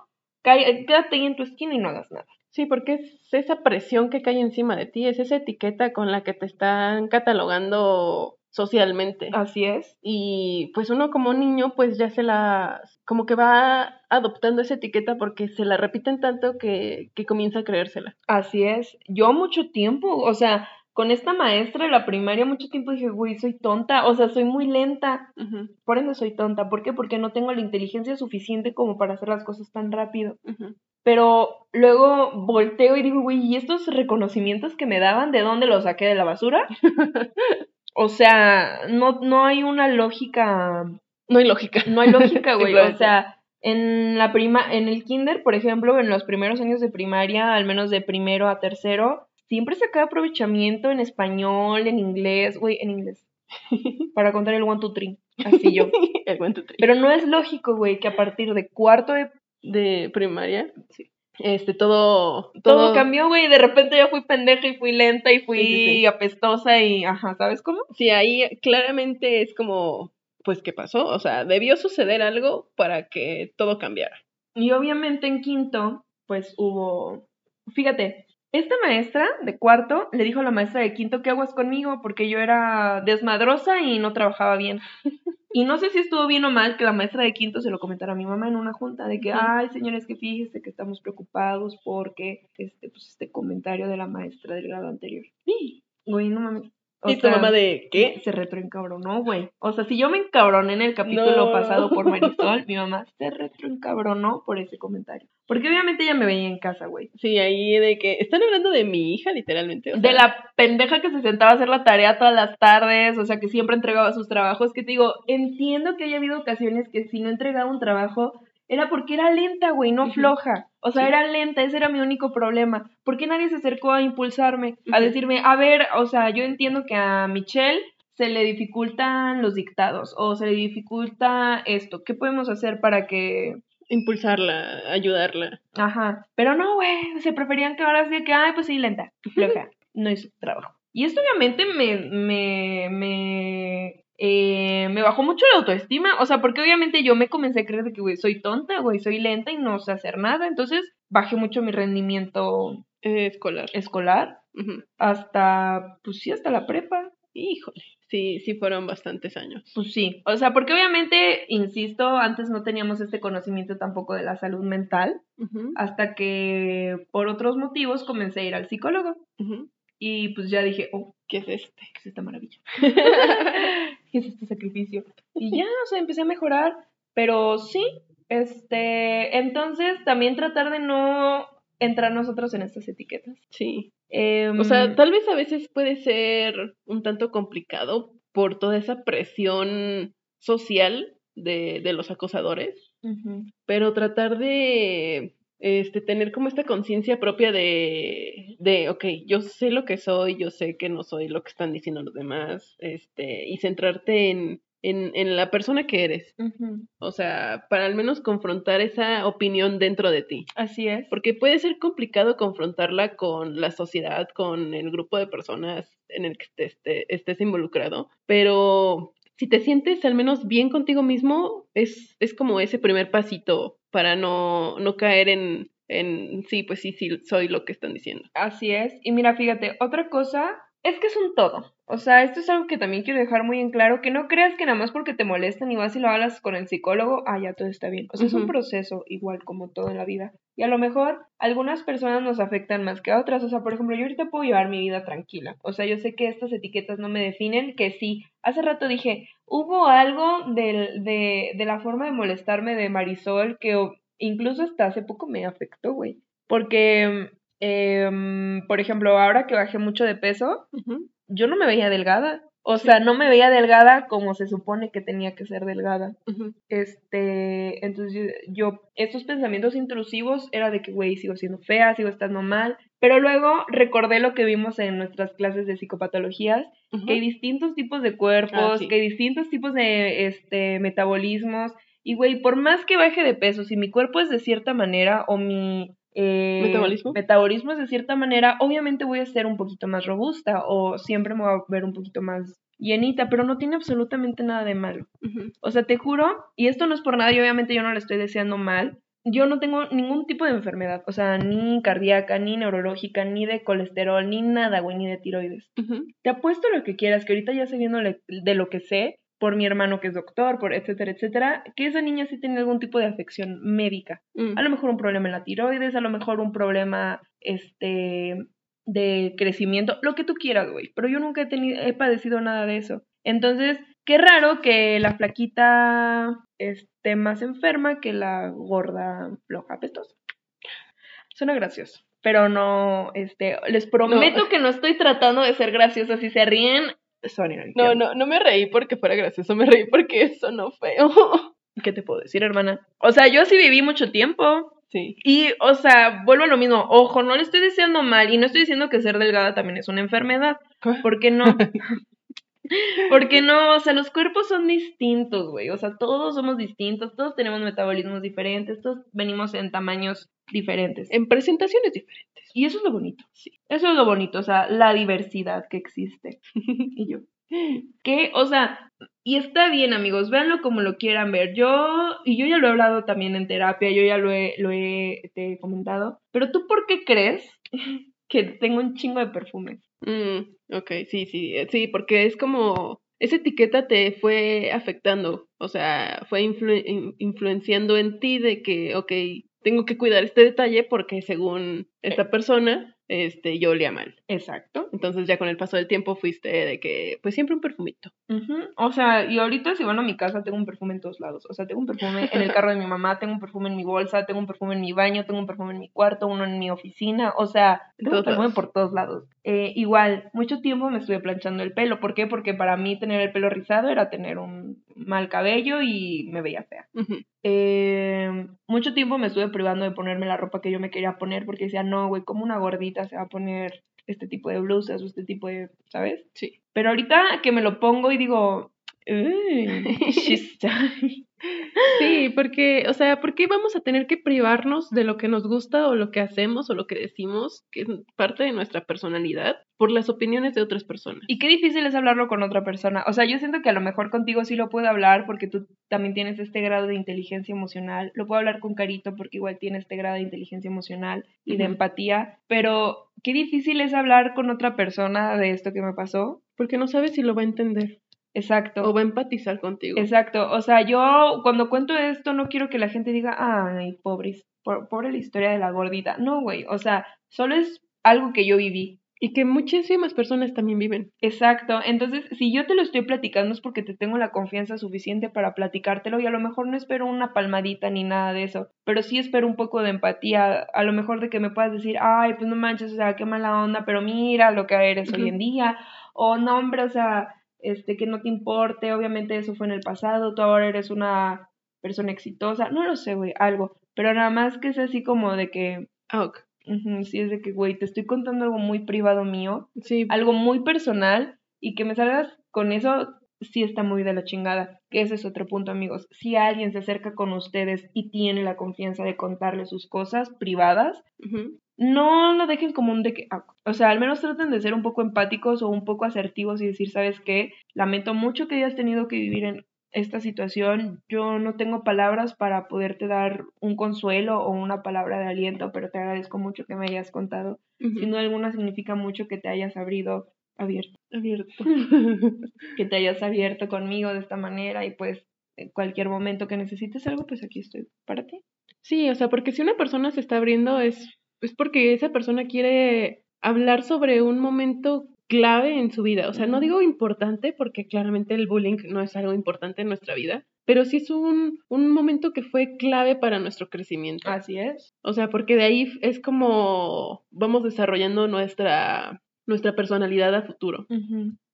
quédate ahí en tu esquina y no hagas nada. Sí, porque es esa presión que cae encima de ti, es esa etiqueta con la que te están catalogando socialmente. Así es. Y pues uno como niño pues ya se la, como que va adoptando esa etiqueta porque se la repiten tanto que, que comienza a creérsela. Así es. Yo mucho tiempo, o sea, con esta maestra de la primaria mucho tiempo dije, güey, soy tonta, o sea, soy muy lenta. Por ende soy tonta. ¿Por qué? Porque no tengo la inteligencia suficiente como para hacer las cosas tan rápido. Pero luego volteo y digo, güey, ¿y estos reconocimientos que me daban, de dónde los saqué de la basura? o sea, no, no hay una lógica, No hay lógica. no hay lógica, güey. o sea, en la prima, en el kinder, por ejemplo, en los primeros años de primaria, al menos de primero a tercero, siempre sacaba aprovechamiento en español, en inglés, güey, en inglés. Para contar el one, two, three. Así yo. El one, two, three. Pero no es lógico, güey, que a partir de cuarto de de primaria, este, todo, todo cambió, güey. De repente ya fui pendeja y fui lenta y fui Sí, sí, sí. apestosa y, ajá, ¿sabes cómo? Sí, ahí claramente es como, pues, ¿qué pasó? O sea, debió suceder algo para que todo cambiara. Y obviamente en quinto, pues hubo, fíjate, esta maestra de cuarto le dijo a la maestra de quinto que aguas conmigo porque yo era desmadrosa y no trabajaba bien. Y no sé si estuvo bien o mal que la maestra de quinto se lo comentara a mi mamá en una junta, de que, ay, señores, que fíjese que estamos preocupados porque este, pues, este comentario de la maestra del grado anterior. Güey, no mames. O ¿Y tu mamá de qué? Se retroencabronó, güey. O sea, si yo me encabroné en el capítulo No. pasado por Marisol, mi mamá se retroencabronó por ese comentario. Porque obviamente ella me veía en casa, güey. Sí, ahí de que están hablando de mi hija, literalmente. o De la pendeja que se sentaba a hacer la tarea todas las tardes, o sea, que siempre entregaba sus trabajos, que te digo, entiendo que haya habido ocasiones que si no entregaba un trabajo era porque era lenta, güey, no floja. O sea, Sí. era lenta, ese era mi único problema. ¿Por qué nadie se acercó a impulsarme? A decirme, a ver, o sea, yo entiendo que a Michelle se le dificultan los dictados o se le dificulta esto. ¿Qué podemos hacer para que Impulsarla, ayudarla. Ajá, pero no, güey, se preferían que ahora de que, ay, pues sí, lenta, floja, no hizo trabajo. Y esto obviamente me, me, me, eh, me bajó mucho la autoestima, o sea, porque obviamente yo me comencé a creer de que, güey, soy tonta, güey, soy lenta y no sé hacer nada, entonces bajé mucho mi rendimiento Eh, escolar. hasta, pues sí, hasta la prepa. Híjole. Sí, sí fueron bastantes años. Pues sí, o sea, porque obviamente, insisto, antes no teníamos este conocimiento tampoco de la salud mental, hasta que por otros motivos comencé a ir al psicólogo. ujú. Y pues ya dije, oh, ¿Qué es este? ¿qué es esta maravilla? ¿Qué es este sacrificio? Y ya, o sea, empecé a mejorar, pero sí, este, entonces también tratar de no entrar nosotros en estas etiquetas. Sí. Em, O sea, tal vez a veces puede ser un tanto complicado por toda esa presión social de, de los acosadores, pero tratar de este, tener como esta conciencia propia de, de, ok, yo sé lo que soy, yo sé que no soy lo que están diciendo los demás, este, y centrarte en, en, en la persona que eres. O sea, para al menos confrontar esa opinión dentro de ti. Así es. Porque puede ser complicado confrontarla con la sociedad, con el grupo de personas en el que te- esté- estés involucrado, pero si te sientes al menos bien contigo mismo, es, es como ese primer pasito para no, no caer en, en, sí, pues sí, sí, soy lo que están diciendo. Así es. Y mira, fíjate, otra cosa es que es un todo. O sea, esto es algo que también quiero dejar muy en claro, que no creas que nada más porque te molestan y vas y lo hablas con el psicólogo, ah, ya todo está bien. O sea, es un proceso igual como todo en la vida. Y a lo mejor algunas personas nos afectan más que a otras. O sea, por ejemplo, yo ahorita puedo llevar mi vida tranquila. O sea, yo sé que estas etiquetas no me definen, que sí. Hace rato dije, hubo algo del- de, de la forma de molestarme de Marisol que incluso hasta hace poco me afectó, güey. Porque, em, por ejemplo, ahora que bajé mucho de peso, yo no me veía delgada. O sea, no me veía delgada como se supone que tenía que ser delgada. Este, entonces yo, estos pensamientos intrusivos era de que, güey, sigo siendo fea, sigo estando mal. Pero luego recordé lo que vimos en nuestras clases de psicopatologías, que hay distintos tipos de cuerpos, Ah, sí. que hay distintos tipos de este, metabolismos. Y, güey, por más que baje de peso, si mi cuerpo es de cierta manera o mi eh, ¿Metabolismo? metabolismo es de cierta manera, obviamente voy a ser un poquito más robusta o siempre me voy a ver un poquito más llenita, pero no tiene absolutamente nada de malo. O sea, te juro, y esto no es por nada, y obviamente yo no le estoy deseando mal. Yo no tengo ningún tipo de enfermedad, o sea, ni cardíaca, ni neurológica, ni de colesterol, ni nada, güey, ni de tiroides. Te apuesto lo que quieras, que ahorita ya sé viendo de lo que sé, por mi hermano que es doctor, por etcétera, etcétera, que esa niña sí tiene algún tipo de afección médica. Mm. A lo mejor un problema en la tiroides, a lo mejor un problema, este, de crecimiento, lo que tú quieras, güey. Pero yo nunca he tenido, he padecido nada de eso. Entonces, qué raro que la flaquita esté más enferma que la gorda floja apestosa. Suena gracioso. Pero no, este, les prometo que no estoy tratando de ser graciosa. Si se ríen, No, no, no me reí porque fuera gracioso, me reí porque eso no feo. ¿Qué te puedo decir, hermana? O sea, yo sí viví mucho tiempo. Sí. Y, o sea, vuelvo a lo mismo. Ojo, no le estoy diciendo mal y no estoy diciendo que ser delgada también es una enfermedad. ¿Por qué no? Porque no, o sea, los cuerpos son distintos, güey. O sea, todos somos distintos, todos tenemos metabolismos diferentes, todos venimos en tamaños diferentes. En presentaciones diferentes. Y eso es lo bonito. Sí. Eso es lo bonito, o sea, la diversidad que existe. Y yo, ¿qué? O sea, y está bien, amigos, véanlo como lo quieran ver. Yo, y yo ya lo he hablado también en terapia, yo ya lo he, lo he te he comentado. Pero tú, ¿por qué crees que tengo un chingo de perfumes? Mm, ok, sí, sí, eh, sí, porque es como esa etiqueta te fue afectando, o sea, fue influenciando en ti de que, ok, tengo que cuidar este detalle porque según esta persona este, yo olía mal. Exacto. Entonces ya con el paso del tiempo fuiste de que, pues siempre un perfumito. O sea, y ahorita si van a mi casa tengo un perfume en todos lados. O sea, tengo un perfume en el carro de mi mamá, tengo un perfume en mi bolsa, tengo un perfume en mi baño, tengo un perfume en mi cuarto, uno en mi oficina. O sea, tengo un perfume por todos lados. Eh, igual, mucho tiempo me estuve planchando el pelo. ¿Por qué? Porque para mí tener el pelo rizado era tener un mal cabello y me veía fea. eh, mucho tiempo me estuve privando de ponerme la ropa que yo me quería poner porque decía, no, güey, como una gordita se va a poner este tipo de blusas o este tipo de, ¿sabes? Sí. Pero ahorita que me lo pongo y digo, Sí, porque, o sea, ¿por qué vamos a tener que privarnos de lo que nos gusta o lo que hacemos o lo que decimos, que es parte de nuestra personalidad, por las opiniones de otras personas? Y qué difícil es hablarlo con otra persona. O sea, yo siento que a lo mejor contigo sí lo puedo hablar porque tú también tienes este grado de inteligencia emocional. Lo puedo hablar con Carito porque igual tiene este grado de inteligencia emocional y de empatía. Pero qué difícil es hablar con otra persona de esto que me pasó. Porque no sabes si lo va a entender. Exacto. O va a empatizar contigo. Exacto. O sea, yo cuando cuento esto no quiero que la gente diga, ay, pobre, pobre la historia de la gordita. No, güey. O sea, solo es algo que yo viví. Y que muchísimas personas también viven. Exacto. Entonces, si yo te lo estoy platicando es porque te tengo la confianza suficiente para platicártelo y a lo mejor no espero una palmadita ni nada de eso, pero sí espero un poco de empatía, a lo mejor de que me puedas decir, ay, pues no manches, o sea, qué mala onda, pero mira lo que eres hoy en día, o no, hombre, o sea, este, que no te importe, obviamente eso fue en el pasado, tú ahora eres una persona exitosa, no lo sé, güey, algo, pero nada más que es así como de que, ok, sí, es de que, güey, te estoy contando algo muy privado mío, sí. algo muy personal, y que me salgas con eso, sí está muy de la chingada, que ese es otro punto, amigos, si alguien se acerca con ustedes y tiene la confianza de contarle sus cosas privadas, no lo dejen como un de que, ah, o sea, al menos traten de ser un poco empáticos o un poco asertivos y decir, ¿sabes qué? Lamento mucho que hayas tenido que vivir en esta situación. Yo no tengo palabras para poderte dar un consuelo o una palabra de aliento, pero te agradezco mucho que me hayas contado. Sin duda alguna significa mucho que te hayas abrido, abierto, abierto, que te hayas abierto conmigo de esta manera y pues en cualquier momento que necesites algo, pues aquí estoy para ti. Sí, o sea, porque si una persona se está abriendo es es porque esa persona quiere hablar sobre un momento clave en su vida. O sea, no digo importante porque claramente el bullying no es algo importante en nuestra vida, pero sí es un, un momento que fue clave para nuestro crecimiento. Así es. O sea, porque de ahí es como vamos desarrollando nuestra, nuestra personalidad a futuro.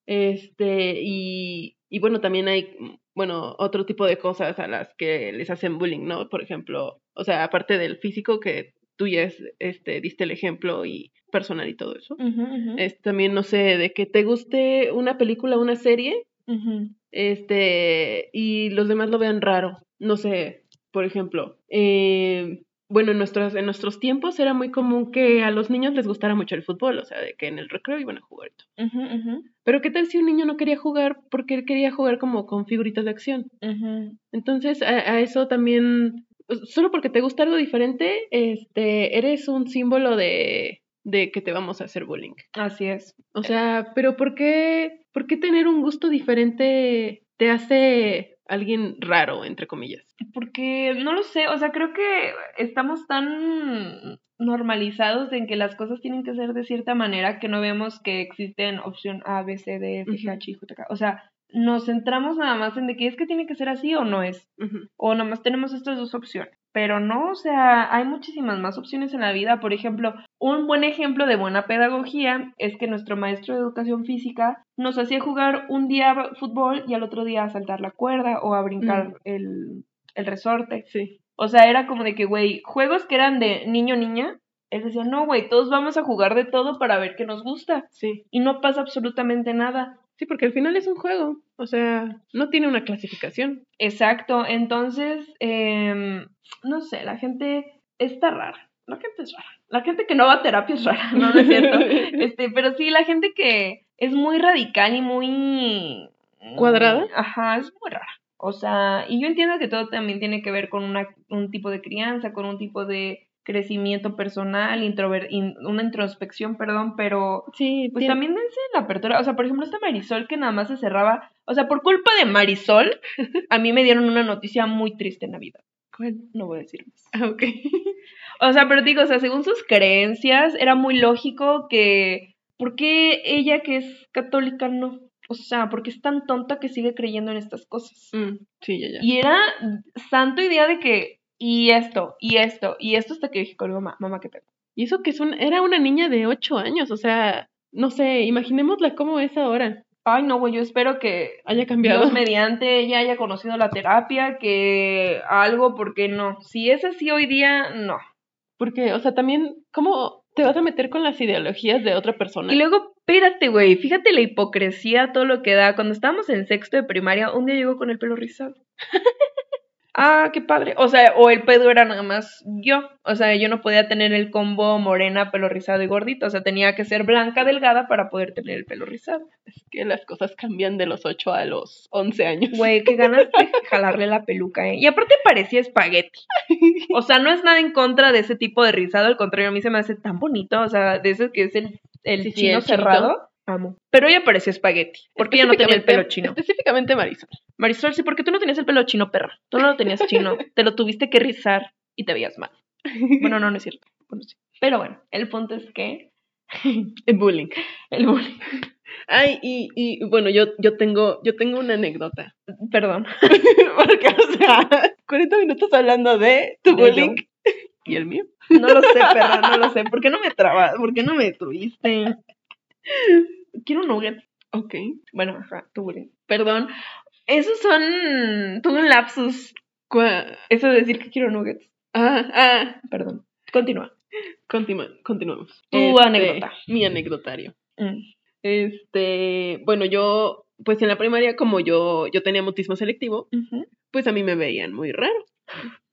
Este, y, y bueno, también hay, bueno, otro tipo de cosas a las que les hacen bullying, ¿no? Por ejemplo, o sea, aparte del físico que tú ya este, diste el ejemplo y personal y todo eso. Es, también, no sé, de que te guste una película, una serie, este, y los demás lo vean raro. No sé, por ejemplo, eh, bueno, en nuestros, en nuestros tiempos era muy común que a los niños les gustara mucho el fútbol, o sea, de que en el recreo iban a jugar. Pero ¿qué tal si un niño no quería jugar porque él quería jugar como con figuritas de acción? Entonces, a, eso también solo porque te gusta algo diferente, este, eres un símbolo de, de que te vamos a hacer bullying. Así es. O sea, pero ¿por qué, por qué tener un gusto diferente te hace alguien raro, entre comillas? Porque no lo sé, o sea, creo que estamos tan normalizados en que las cosas tienen que ser de cierta manera que no vemos que existen opción A, B, C, D, F, G, H, J, K. O sea, nos centramos nada más en de que es que tiene que ser así o no es. O nada más tenemos estas dos opciones. Pero no, o sea, hay muchísimas más opciones en la vida. Por ejemplo, un buen ejemplo de buena pedagogía es que nuestro maestro de educación física nos hacía jugar un día fútbol y al otro día a saltar la cuerda o a brincar el, el resorte. Sí. O sea, era como de que, güey, juegos que eran de niño-niña, él decía, no, güey, todos vamos a jugar de todo para ver qué nos gusta. Sí. Y no pasa absolutamente nada. Sí, porque al final es un juego, o sea, no tiene una clasificación. Exacto, entonces, eh, no sé, la gente está rara, la gente es rara. La gente que no va a terapia es rara, no, no es cierto. este, pero sí, la gente que es muy radical y muy... ¿Cuadrada? Ajá, es muy rara. O sea, y yo entiendo que todo también tiene que ver con una, un tipo de crianza, con un tipo de crecimiento personal, introver in- una introspección, perdón, pero Sí, pues tiene- también dense la apertura. O sea, por ejemplo, esta Marisol que nada más se cerraba. O sea, por culpa de Marisol, a mí me dieron una noticia muy triste en Navidad. ¿Cuál? No voy a decir más. Ah, ok. O sea, pero digo, o sea, según sus creencias, era muy lógico que. ¿Por qué ella que es católica no? O sea, porque es tan tonta que sigue creyendo en estas cosas. Mm, sí, ya, ya. Y era santo idea de que. Y esto, y esto, y esto hasta que dije con mamá, mamá, ¿qué pedo? Y eso que es un, era una niña de ocho años, o sea, no sé, imaginémosla cómo es ahora. Ay, no, güey, yo espero que Haya cambiado. Dios mediante ella haya conocido la terapia, que algo, porque no. Si es así hoy día, no. Porque, o sea, también, ¿cómo te vas a meter con las ideologías de otra persona? Y luego, espérate, güey, fíjate la hipocresía, todo lo que da. Cuando estábamos en sexto de primaria, un día llegó con el pelo rizado. ah, qué padre. O sea, o el pedo era nada más yo. O sea, yo no podía tener el combo morena, pelo rizado y gordito. O sea, tenía que ser blanca, delgada para poder tener el pelo rizado. Es que las cosas cambian de los 8 a los 11 años. Güey, qué ganas de jalarle la peluca, ¿eh? Y aparte parecía espagueti. O sea, no es nada en contra de ese tipo de rizado, al contrario, a mí se me hace tan bonito. O sea, de ese que es el, el Sí, sí, chino el cerrado. Amo. Pero ella parecía espagueti, porque ella no tenía el pelo chino. Específicamente Marisol. Marisol, sí, porque tú no tenías el pelo chino, perra. Tú no lo tenías chino. Te lo tuviste que rizar y te veías mal. Bueno, no, no es cierto. Bueno, sí. Pero bueno, el punto es que El bullying. el bullying. Ay, y, y bueno, yo, yo tengo, yo tengo una anécdota. Perdón. Porque, o sea, 40 minutos hablando de tu De bullying y el mío. No lo sé, perra, no lo sé. ¿Por qué no me trabas? ¿Por qué no me tuviste? Quiero un nugget. Ok. Bueno, ajá, tu bullying. Perdón. Esos son. Tuve un lapsus. Eso de decir que quiero nuggets. Ah, ah, Perdón. Continúa. continua- continuamos. Tu anécdota. Mi anecdotario. Mm. Este, bueno, yo, pues en la primaria, como yo, yo tenía mutismo selectivo, pues a mí me veían muy raro.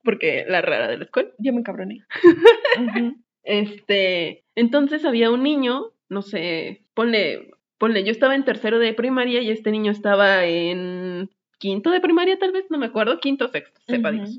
Porque la rara de la escuela. Ya me encabroné. Ujú. Este, entonces había un niño, no sé, ponle, ponle, yo estaba en tercero de primaria y este niño estaba en quinto de primaria, tal vez, no me acuerdo, quinto o sexto, sepa Dios.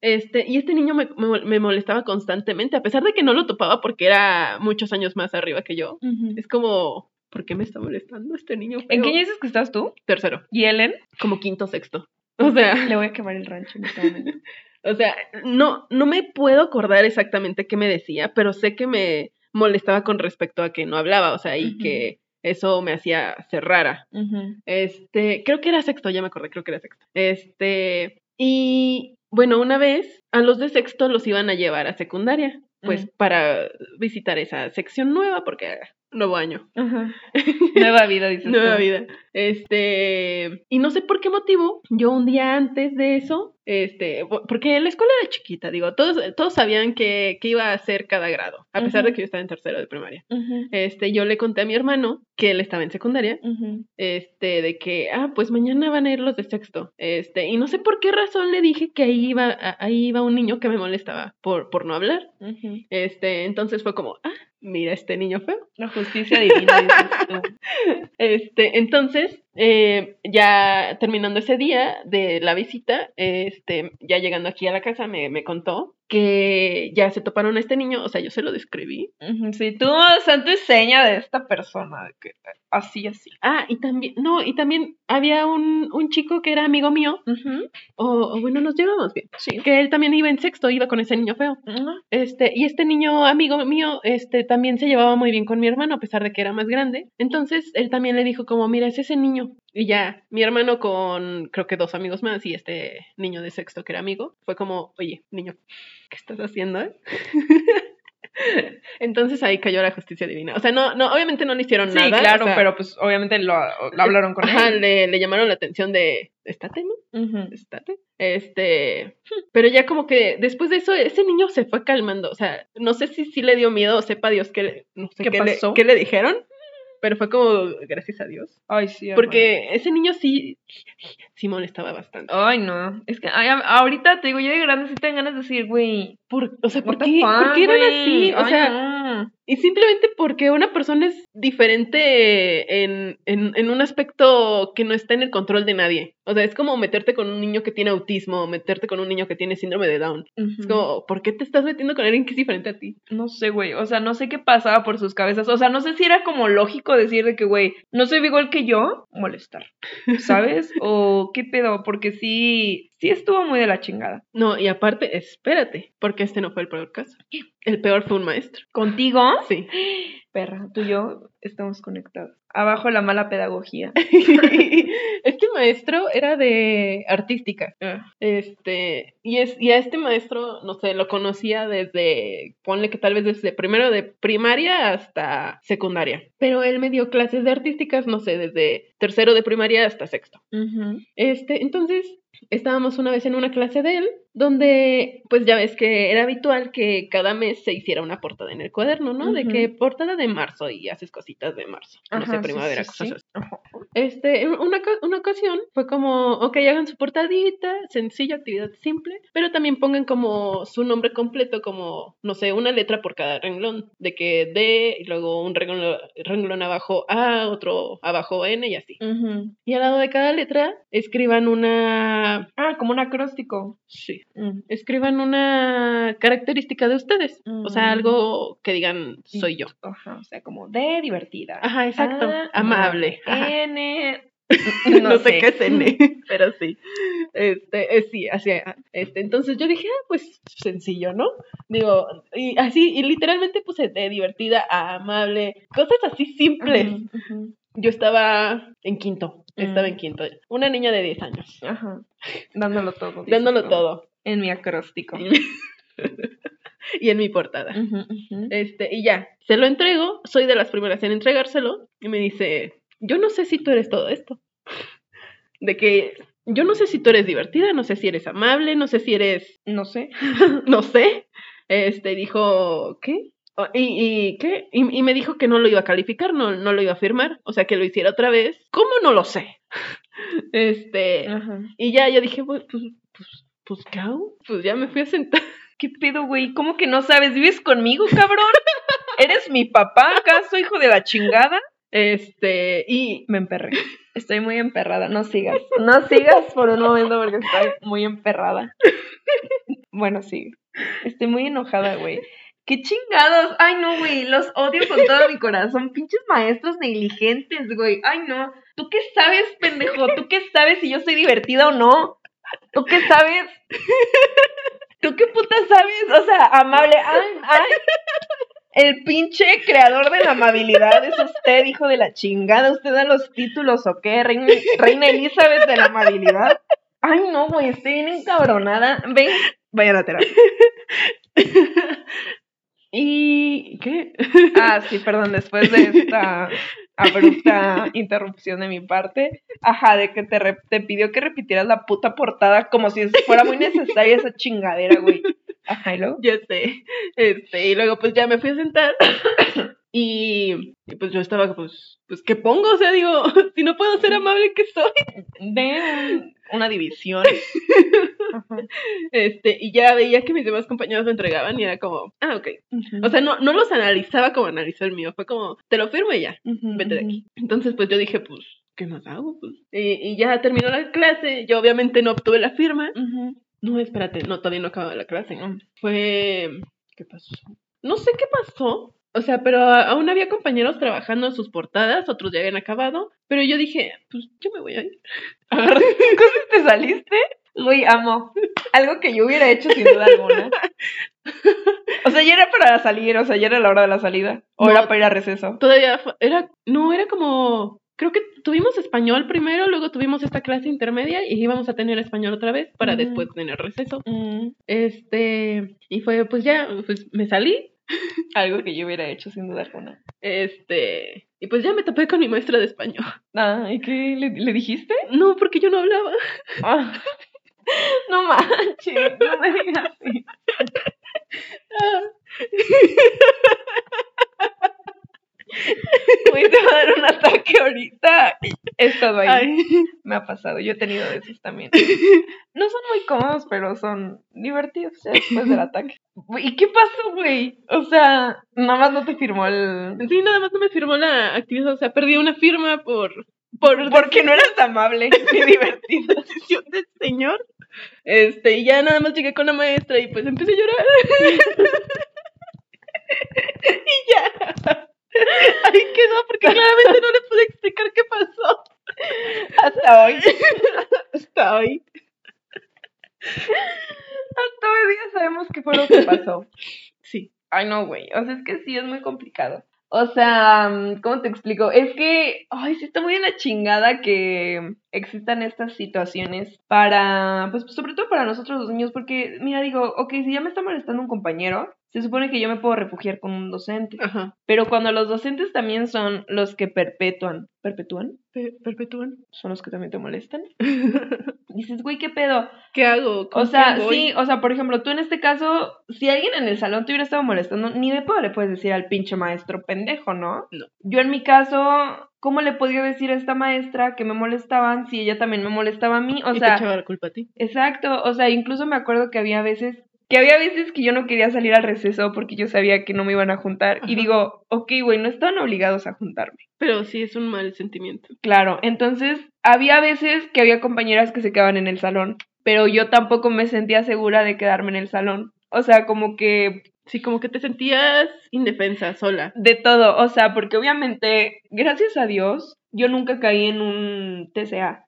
Este, y este niño me, me, me molestaba constantemente, a pesar de que no lo topaba porque era muchos años más arriba que yo. Es como, ¿por qué me está molestando este niño? ¿En qué año dices que estás tú? Tercero, ¿Y Ellen? como quinto o sexto. O sea, Le voy a quemar el rancho en este momento. o sea, no, no me puedo acordar exactamente qué me decía, pero sé que me molestaba con respecto a que no hablaba, o sea, y que eso me hacía ser rara. Ujú. Este, creo que era sexto, ya me acordé, creo que era sexto. Este, y bueno, una vez a los de sexto los iban a llevar a secundaria, pues para visitar esa sección nueva, porque nuevo año, Ajá. Nueva vida, dices nueva tú. vida. Este, y no sé por qué motivo, yo un día antes de eso, este, po- porque la escuela era chiquita, digo, todos, todos sabían que, que iba a ser cada grado, a pesar de que yo estaba en tercero de primaria. Este, yo le conté a mi hermano que él estaba en secundaria este, de que, ah, pues mañana van a ir los de sexto, este, y no sé por qué razón le dije que ahí iba, ahí iba un niño que me molestaba por, por no hablar, este, entonces fue como, ah, mira este niño feo, La justicia divina, dices tú. este, entonces, eh, ya terminando ese día de la visita, este, ya llegando aquí a la casa, me, me contó que ya se toparon a este niño, o sea, yo se lo describí, Sí, tú, santo y seña de esta persona, de que así, así. ah, y también, no, y también había un, un chico que era amigo mío, Ujú, o, o bueno, nos llevamos bien, Sí. que él también iba en sexto, iba con ese niño feo. Ujú. Este, y este niño amigo mío, este, también se llevaba muy bien con mi hermano, a pesar de que era más grande. Entonces, él también le dijo como, mira, es ese niño. Y ya, mi hermano con, creo que dos amigos más, y este niño de sexto que era amigo, fue como, oye, niño, ¿qué estás haciendo? eh?" Entonces ahí cayó la justicia divina. O sea, no, no, obviamente no le hicieron Sí, nada. claro, o sea, pero pues obviamente lo, lo hablaron con ajá, él. le, le llamaron la atención de, estate, ¿no? Estate. Este, pero ya como que después de eso, ese niño se fue calmando. O sea, no sé si sí le dio miedo o sepa Dios qué le, no sé ¿Qué qué, pasó? Le, qué le dijeron, pero fue como gracias a Dios. Ay, sí. Porque ese niño sí, sí molestaba bastante. Ay, no. Es que ay, ahorita te digo, yo de grande sí tengo ganas de decir, güey, ¿por, o sea, ¿por qué, por qué eran así? O Ay, sea, no. y simplemente porque una persona es diferente en, en, en un aspecto que no está en el control de nadie. O sea, es como meterte con un niño que tiene autismo, o meterte con un niño que tiene síndrome de Down. Es como, ¿por qué te estás metiendo con alguien que es diferente a ti? No sé, güey. O sea, no sé qué pasaba por sus cabezas. O sea, no sé si era como lógico decir de que, güey, no soy igual que yo, molestar. ¿Sabes? O qué pedo, porque sí, sí estuvo muy de la chingada. No, y aparte, espérate, porque este no fue el peor caso. El peor fue un maestro. ¿Contigo? Sí. Perra, tú y yo estamos conectados. Abajo la mala pedagogía. este maestro era de artística. Ah, Este, y es, y a este maestro, no sé, lo conocía desde, ponle que tal vez desde primero de primaria hasta secundaria. Pero él me dio clases de artísticas, no sé, desde tercero de primaria hasta sexto. Este, entonces, estábamos una vez en una clase de él, donde, pues ya ves que era habitual que cada mes se hiciera una portada en el cuaderno, ¿no? De que portada de marzo y haces cositas de marzo. No sé, primavera, sí, cosas sí. así. Este, una, una ocasión fue como, ok, hagan su portadita, sencilla, actividad simple, pero también pongan como su nombre completo, como, no sé, una letra por cada renglón, de que D, y luego un renglón, renglón abajo A, otro abajo N y así. Ujú. Y al lado de cada letra escriban una, Ah, como un acróstico. sí, Mm. escriban una característica de ustedes, o sea, Mm. algo que digan, soy yo. Ajá, o sea, como de divertida. Ajá, exacto, Ah, amable. Ajá. N. no, sé qué es N, pero sí. Este, eh, sí, así, ah, este, entonces yo dije, ah, pues sencillo, ¿no? Digo, y así, y literalmente puse de divertida a amable, cosas así simples. Yo estaba en quinto, estaba Mm. en quinto, una niña de 10 años, Ajá. Dándolo todo. dándolo todo. En mi acróstico. y en mi portada. Este, y ya, se lo entrego, soy de las primeras en entregárselo, y me dice, yo no sé si tú eres todo esto. De que yo no sé si tú eres divertida, no sé si eres amable, no sé si eres, No sé. no sé. Este, dijo, ¿qué? Oh, ¿Y, y qué? Y, y me dijo que no lo iba a calificar, no, no lo iba a firmar, o sea, que lo hiciera otra vez. ¿Cómo no lo sé? Este, Ajá. y ya yo dije, pues, pues, pues, pues, ¿qué hago? Pues ya me fui a sentar. ¿Qué pedo, güey? ¿Cómo que no sabes? ¿Vives conmigo, cabrón? ¿Eres mi papá, acaso, hijo de la chingada? Este, y Me emperré. Estoy muy emperrada. No sigas. No sigas por un momento porque estoy muy emperrada. Bueno, sí. Estoy muy enojada, güey. ¡Qué chingados! Ay, no, güey. Los odio con todo mi corazón. Pinches maestros negligentes, güey. Ay, no. ¿Tú qué sabes, pendejo? ¿Tú qué sabes si yo soy divertida o no? ¿Tú qué sabes? ¿Tú qué puta sabes? O sea, amable. Ay, ay. El pinche creador de la amabilidad es usted, hijo de la chingada. ¿Usted da los títulos o qué? Reina, Reina Elizabeth de la amabilidad. Ay, no, güey, estoy bien encabronada. Ven, vayan a terapia. ¿Y qué? Ah, sí, perdón, después de esta abrupta interrupción de mi parte, ajá, de que te, re- te pidió que repitieras la puta portada como si fuera muy necesaria esa chingadera, güey. Ajá, y luego. ya sé. Este, y luego pues ya me fui a sentar. Y, y, pues yo estaba, pues, pues, ¿qué pongo? O sea, digo, si no puedo ser amable, ¿qué soy? De un- una división. Ajá. Este, y ya veía que mis demás compañeros lo entregaban y era como, ah, ok. O sea, no, no los analizaba como analizó el mío, fue como, te lo firmo y ya, vete de aquí. Entonces, pues yo dije, pues, ¿qué más hago? Pues, y, y ya terminó la clase, yo obviamente no obtuve la firma. No, espérate, no, todavía no acababa la clase. Mm. Fue, ¿qué pasó? No sé qué pasó. O sea, pero aún había compañeros trabajando en sus portadas, otros ya habían acabado, pero yo dije, pues yo me voy a ir. Tus cosas te saliste. Güey, amo. Algo que yo hubiera hecho sin duda alguna. O sea, ya era para salir, o sea, ya era la hora de la salida. O No. era para ir a receso. Todavía era, no, era como, creo que tuvimos español primero, luego tuvimos esta clase intermedia y íbamos a tener español otra vez para después tener receso. Mm, Este, y fue, pues ya, pues me salí, algo que yo hubiera hecho sin duda alguna. este, y pues ya me topé con mi maestra de español. Ah, ¿y qué? ¿Le, le dijiste? No, porque yo no hablaba. Ah. No manches, no me digas así. Te va a dar un ataque ahorita. He estado ahí. Ay. Me ha pasado. Yo he tenido de esos también. No son muy cómodos, pero son divertidos ya después del ataque. ¿Y qué pasó, güey? O sea, nada más no te firmó el... Sí, nada más no me firmó la actividad, o sea, perdí una firma por, por Porque no eras amable ni divertido. decisión del señor. Este, y ya nada más llegué con la maestra y pues empecé a llorar. y ya. Ahí quedó, porque claramente no le pude explicar qué pasó. Hasta hoy. Hasta hoy. Hasta hoy día sabemos qué fue lo que pasó. Sí. Ay, no, güey. O sea, es que sí, es muy complicado. O sea, mm, ¿cómo te explico? Es que, ay, sí está muy en la chingada que existan estas situaciones para, pues sobre todo para nosotros los niños, porque, mira, digo, ok, si ya me está molestando un compañero, se supone que yo me puedo refugiar con un docente. Ajá. Pero cuando los docentes también son los que perpetúan, ¿perpetúan? Pe- ¿Perpetúan? Son los que también te molestan. Dices, güey, ¿qué pedo? ¿Qué hago? ¿Con O sea, quién voy? sí, o sea, por ejemplo, tú en este caso, si alguien en el salón te hubiera estado molestando, ni de pedo le puedes decir al pinche maestro pendejo, ¿no? No. Yo en mi caso, ¿cómo le podía decir a esta maestra que me molestaban si ella también me molestaba a mí? O y te sea, echaba la culpa a ti. exacto, o sea, incluso me acuerdo que había veces que había veces que yo no quería salir al receso porque yo sabía que no me iban a juntar y digo, ok, güey, no estaban obligados a juntarme. Pero sí es un mal sentimiento. Claro, entonces había veces que había compañeras que se quedaban en el salón, pero yo tampoco me sentía segura de quedarme en el salón. O sea, como que Sí, como que te sentías indefensa, sola. de todo, o sea, porque obviamente, gracias a Dios, yo nunca caí en un TCA,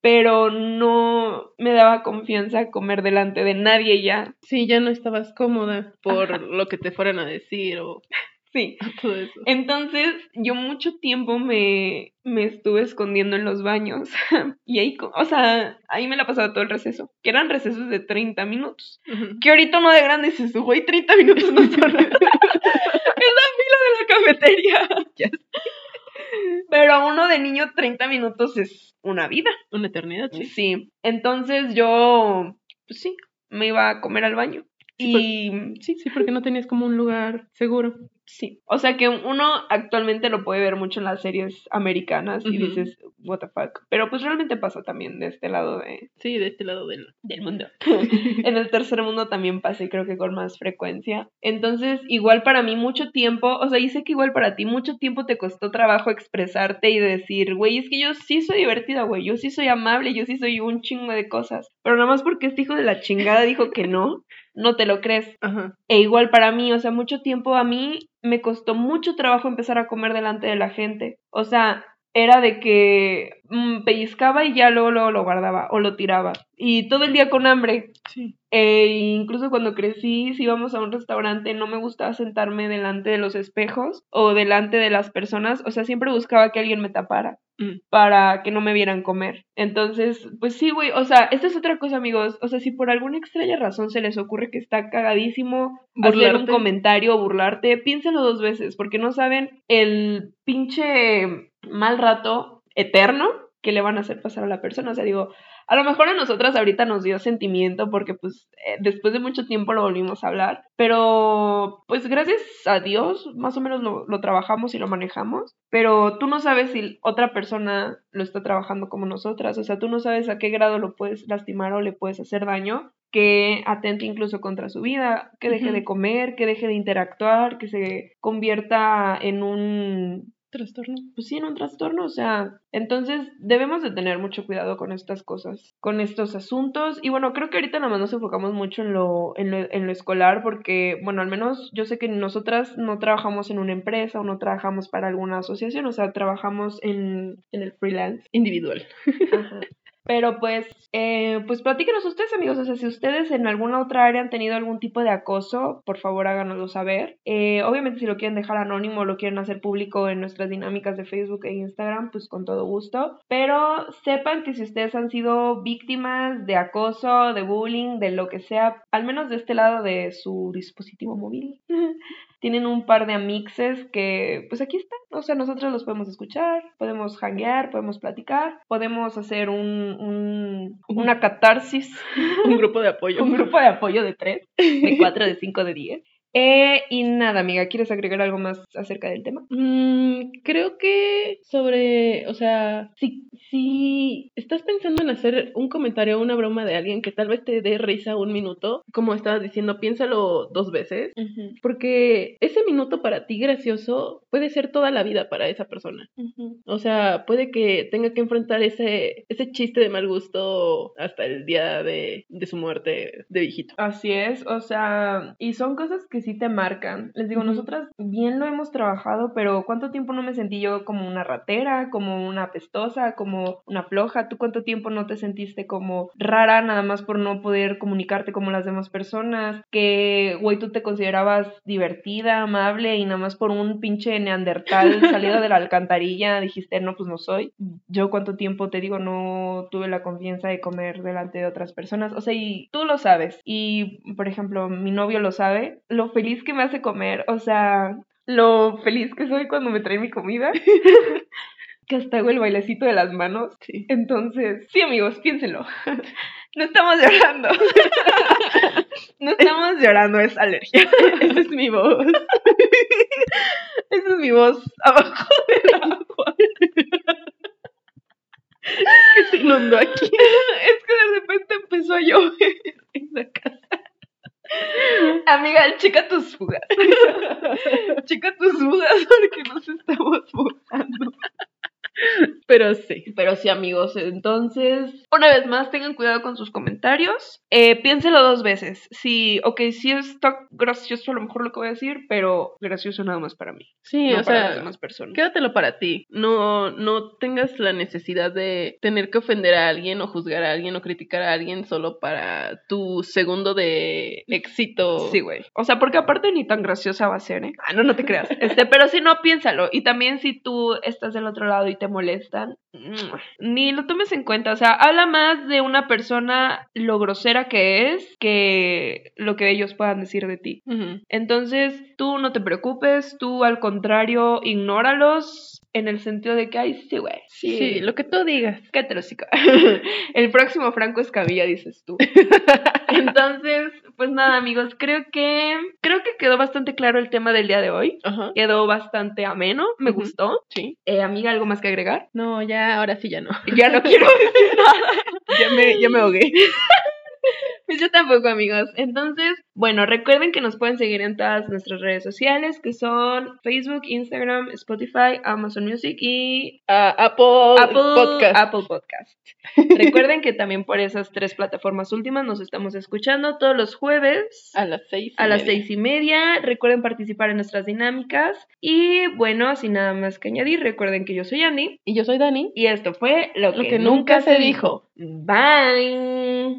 pero no me daba confianza comer delante de nadie ya. Sí, ya no estabas cómoda por Ajá. lo que te fueran a decir o Sí. todo eso. Entonces, yo mucho tiempo me, me estuve escondiendo en los baños. y ahí, o sea, ahí me la pasaba todo el receso. Que eran recesos de 30 minutos. Que ahorita uno de grande dices, güey, 30 minutos no son es la fila de la cafetería. Pero a uno de niño 30 minutos es una vida. Una eternidad, sí. Sí. Entonces yo, pues sí, me iba a comer al baño. Sí, Y Sí, sí, porque no tenías como un lugar seguro. sí, o sea que uno actualmente lo puede ver mucho en las series americanas y dices, what the fuck. Pero pues realmente pasa también de este lado de, Sí, de este lado del... del mundo. en el tercer mundo también pasa y creo que con más frecuencia. Entonces, igual para mí mucho tiempo, o sea, y sé que igual para ti mucho tiempo te costó trabajo expresarte y decir, güey, es que yo sí soy divertida, güey, yo sí soy amable, yo sí soy un chingo de cosas. Pero nada más porque este hijo de la chingada dijo que no, no te lo crees. Ajá. E igual para mí, o sea, mucho tiempo a mí me costó mucho trabajo empezar a comer delante de la gente. O sea, era de que pellizcaba y ya luego, luego lo guardaba o lo tiraba. Y todo el día con hambre. Sí. E incluso cuando crecí, si íbamos a un restaurante, no me gustaba sentarme delante de los espejos o delante de las personas. O sea, siempre buscaba que alguien me tapara Mm. para que no me vieran comer. Entonces, pues sí, güey, o sea, esta es otra cosa, amigos. O sea, si por alguna extraña razón se les ocurre que está cagadísimo hacer un Burlarte. comentario o burlarte, piénsenlo dos veces, porque no saben el pinche mal rato eterno que le van a hacer pasar a la persona. O sea, digo, a lo mejor a nosotras ahorita nos dio sentimiento porque pues eh, después de mucho tiempo lo volvimos a hablar, pero pues gracias a Dios más o menos lo, lo trabajamos y lo manejamos, pero tú no sabes si otra persona lo está trabajando como nosotras, o sea, tú no sabes a qué grado lo puedes lastimar o le puedes hacer daño que atente incluso contra su vida, que deje de comer, que deje de interactuar, que se convierta en un Trastorno. pues sí, en un trastorno, o sea, entonces debemos de tener mucho cuidado con estas cosas, con estos asuntos, y bueno, creo que ahorita nada más nos enfocamos mucho en lo, en lo, en lo escolar, porque, bueno, al menos yo sé que nosotras no trabajamos en una empresa o no trabajamos para alguna asociación, o sea, trabajamos en, en el freelance. Individual. Ajá. Pero pues, eh, pues platíquenos ustedes, amigos. O sea, si ustedes en alguna otra área han tenido algún tipo de acoso, por favor háganoslo saber. Eh, obviamente, si lo quieren dejar anónimo o lo quieren hacer público en nuestras dinámicas de Facebook e Instagram, pues con todo gusto. Pero sepan que si ustedes han sido víctimas de acoso, de bullying, de lo que sea, al menos de este lado de su dispositivo móvil, tienen un par de amixes que, pues aquí están. O sea, nosotros los podemos escuchar, podemos hanguear, podemos platicar, podemos hacer un, un- una catarsis, Un grupo de apoyo. un grupo de apoyo de tres, de cuatro, de cinco, de diez. Eh, y nada, amiga, ¿quieres agregar algo más acerca del tema? Mm, creo que sobre, o sea, Si, si estás pensando en hacer un comentario o una broma de alguien que tal vez te dé risa un minuto, como estabas diciendo, piénsalo dos veces, porque ese minuto para ti gracioso puede ser toda la vida para esa persona. O sea, puede que tenga que enfrentar ese, ese chiste de mal gusto hasta el día de, de su muerte de viejito. Así es, o sea, y son cosas que sí te marcan. Les digo, nosotras bien lo hemos trabajado, pero ¿cuánto tiempo no me sentí yo como una ratera, como una apestosa, como una floja? ¿Tú cuánto tiempo no te sentiste como rara nada más por no poder comunicarte como las demás personas? Que, güey, tú te considerabas divertida, amable y nada más por un pinche neandertal salido de la alcantarilla dijiste, no, pues no soy. Yo cuánto tiempo te digo, no tuve la confianza de comer delante de otras personas. O sea, y tú lo sabes. Y, por ejemplo, mi novio lo sabe. Lo feliz que me hace comer. O sea, lo feliz que soy cuando me trae mi comida. que hasta hago el bailecito de las manos. Sí. Entonces, sí, amigos, piénsenlo. No estamos llorando. No estamos llorando, es alergia. Esa es mi voz. Esa es mi voz abajo del agua. que se inundó aquí. Es que de repente empezó a llover en la casa. Amiga, checa tus fugas. Checa tus fugas porque nos estamos mojando. Pero sí. Sí, amigos, entonces, una vez más, tengan cuidado con sus comentarios. Eh, piénselo dos veces. Sí, ok, sí está gracioso a lo mejor lo que voy a decir, pero gracioso nada más para mí. Sí, no o para sea, las demás personas. quédatelo para ti. No, no tengas la necesidad de tener que ofender a alguien o juzgar a alguien o criticar a alguien solo para tu segundo de éxito. Sí, güey. O sea, porque aparte ni tan graciosa va a ser, ¿eh? Ah, no, no te creas. Este, pero si no, piénsalo. Y también si tú estás del otro lado y te molestan, ni lo tomes en cuenta. O sea, habla más de una persona lo grosera que es que lo que ellos puedan decir de ti. Entonces, tú no te preocupes, tú al contrario, ignóralos en el sentido de que, ay, sí, güey. Sí, lo que tú digas. Cállate el próximo Franco Escamilla, dices tú. Entonces, pues nada, amigos, creo que creo que quedó bastante claro el tema del día de hoy. Ajá. Quedó bastante ameno, me gustó. Sí. Eh, amiga, ¿algo más que agregar? No, ya, ahora sí ya no. Ya no quiero decir nada. ya me, ya me ahogué. Pues yo tampoco, amigos. Entonces, bueno, recuerden que nos pueden seguir en todas nuestras redes sociales, que son Facebook, Instagram, Spotify, Amazon Music y A Apple, Apple Podcast. Apple Podcast. Recuerden que también por esas tres plataformas últimas nos estamos escuchando todos los jueves A las seis. y a las media. seis y media. Recuerden participar en nuestras dinámicas. Y bueno, sin nada más que añadir, recuerden que yo soy Andy. Y yo soy Dani. Y esto fue lo, Lo que nunca se dijo. Bye.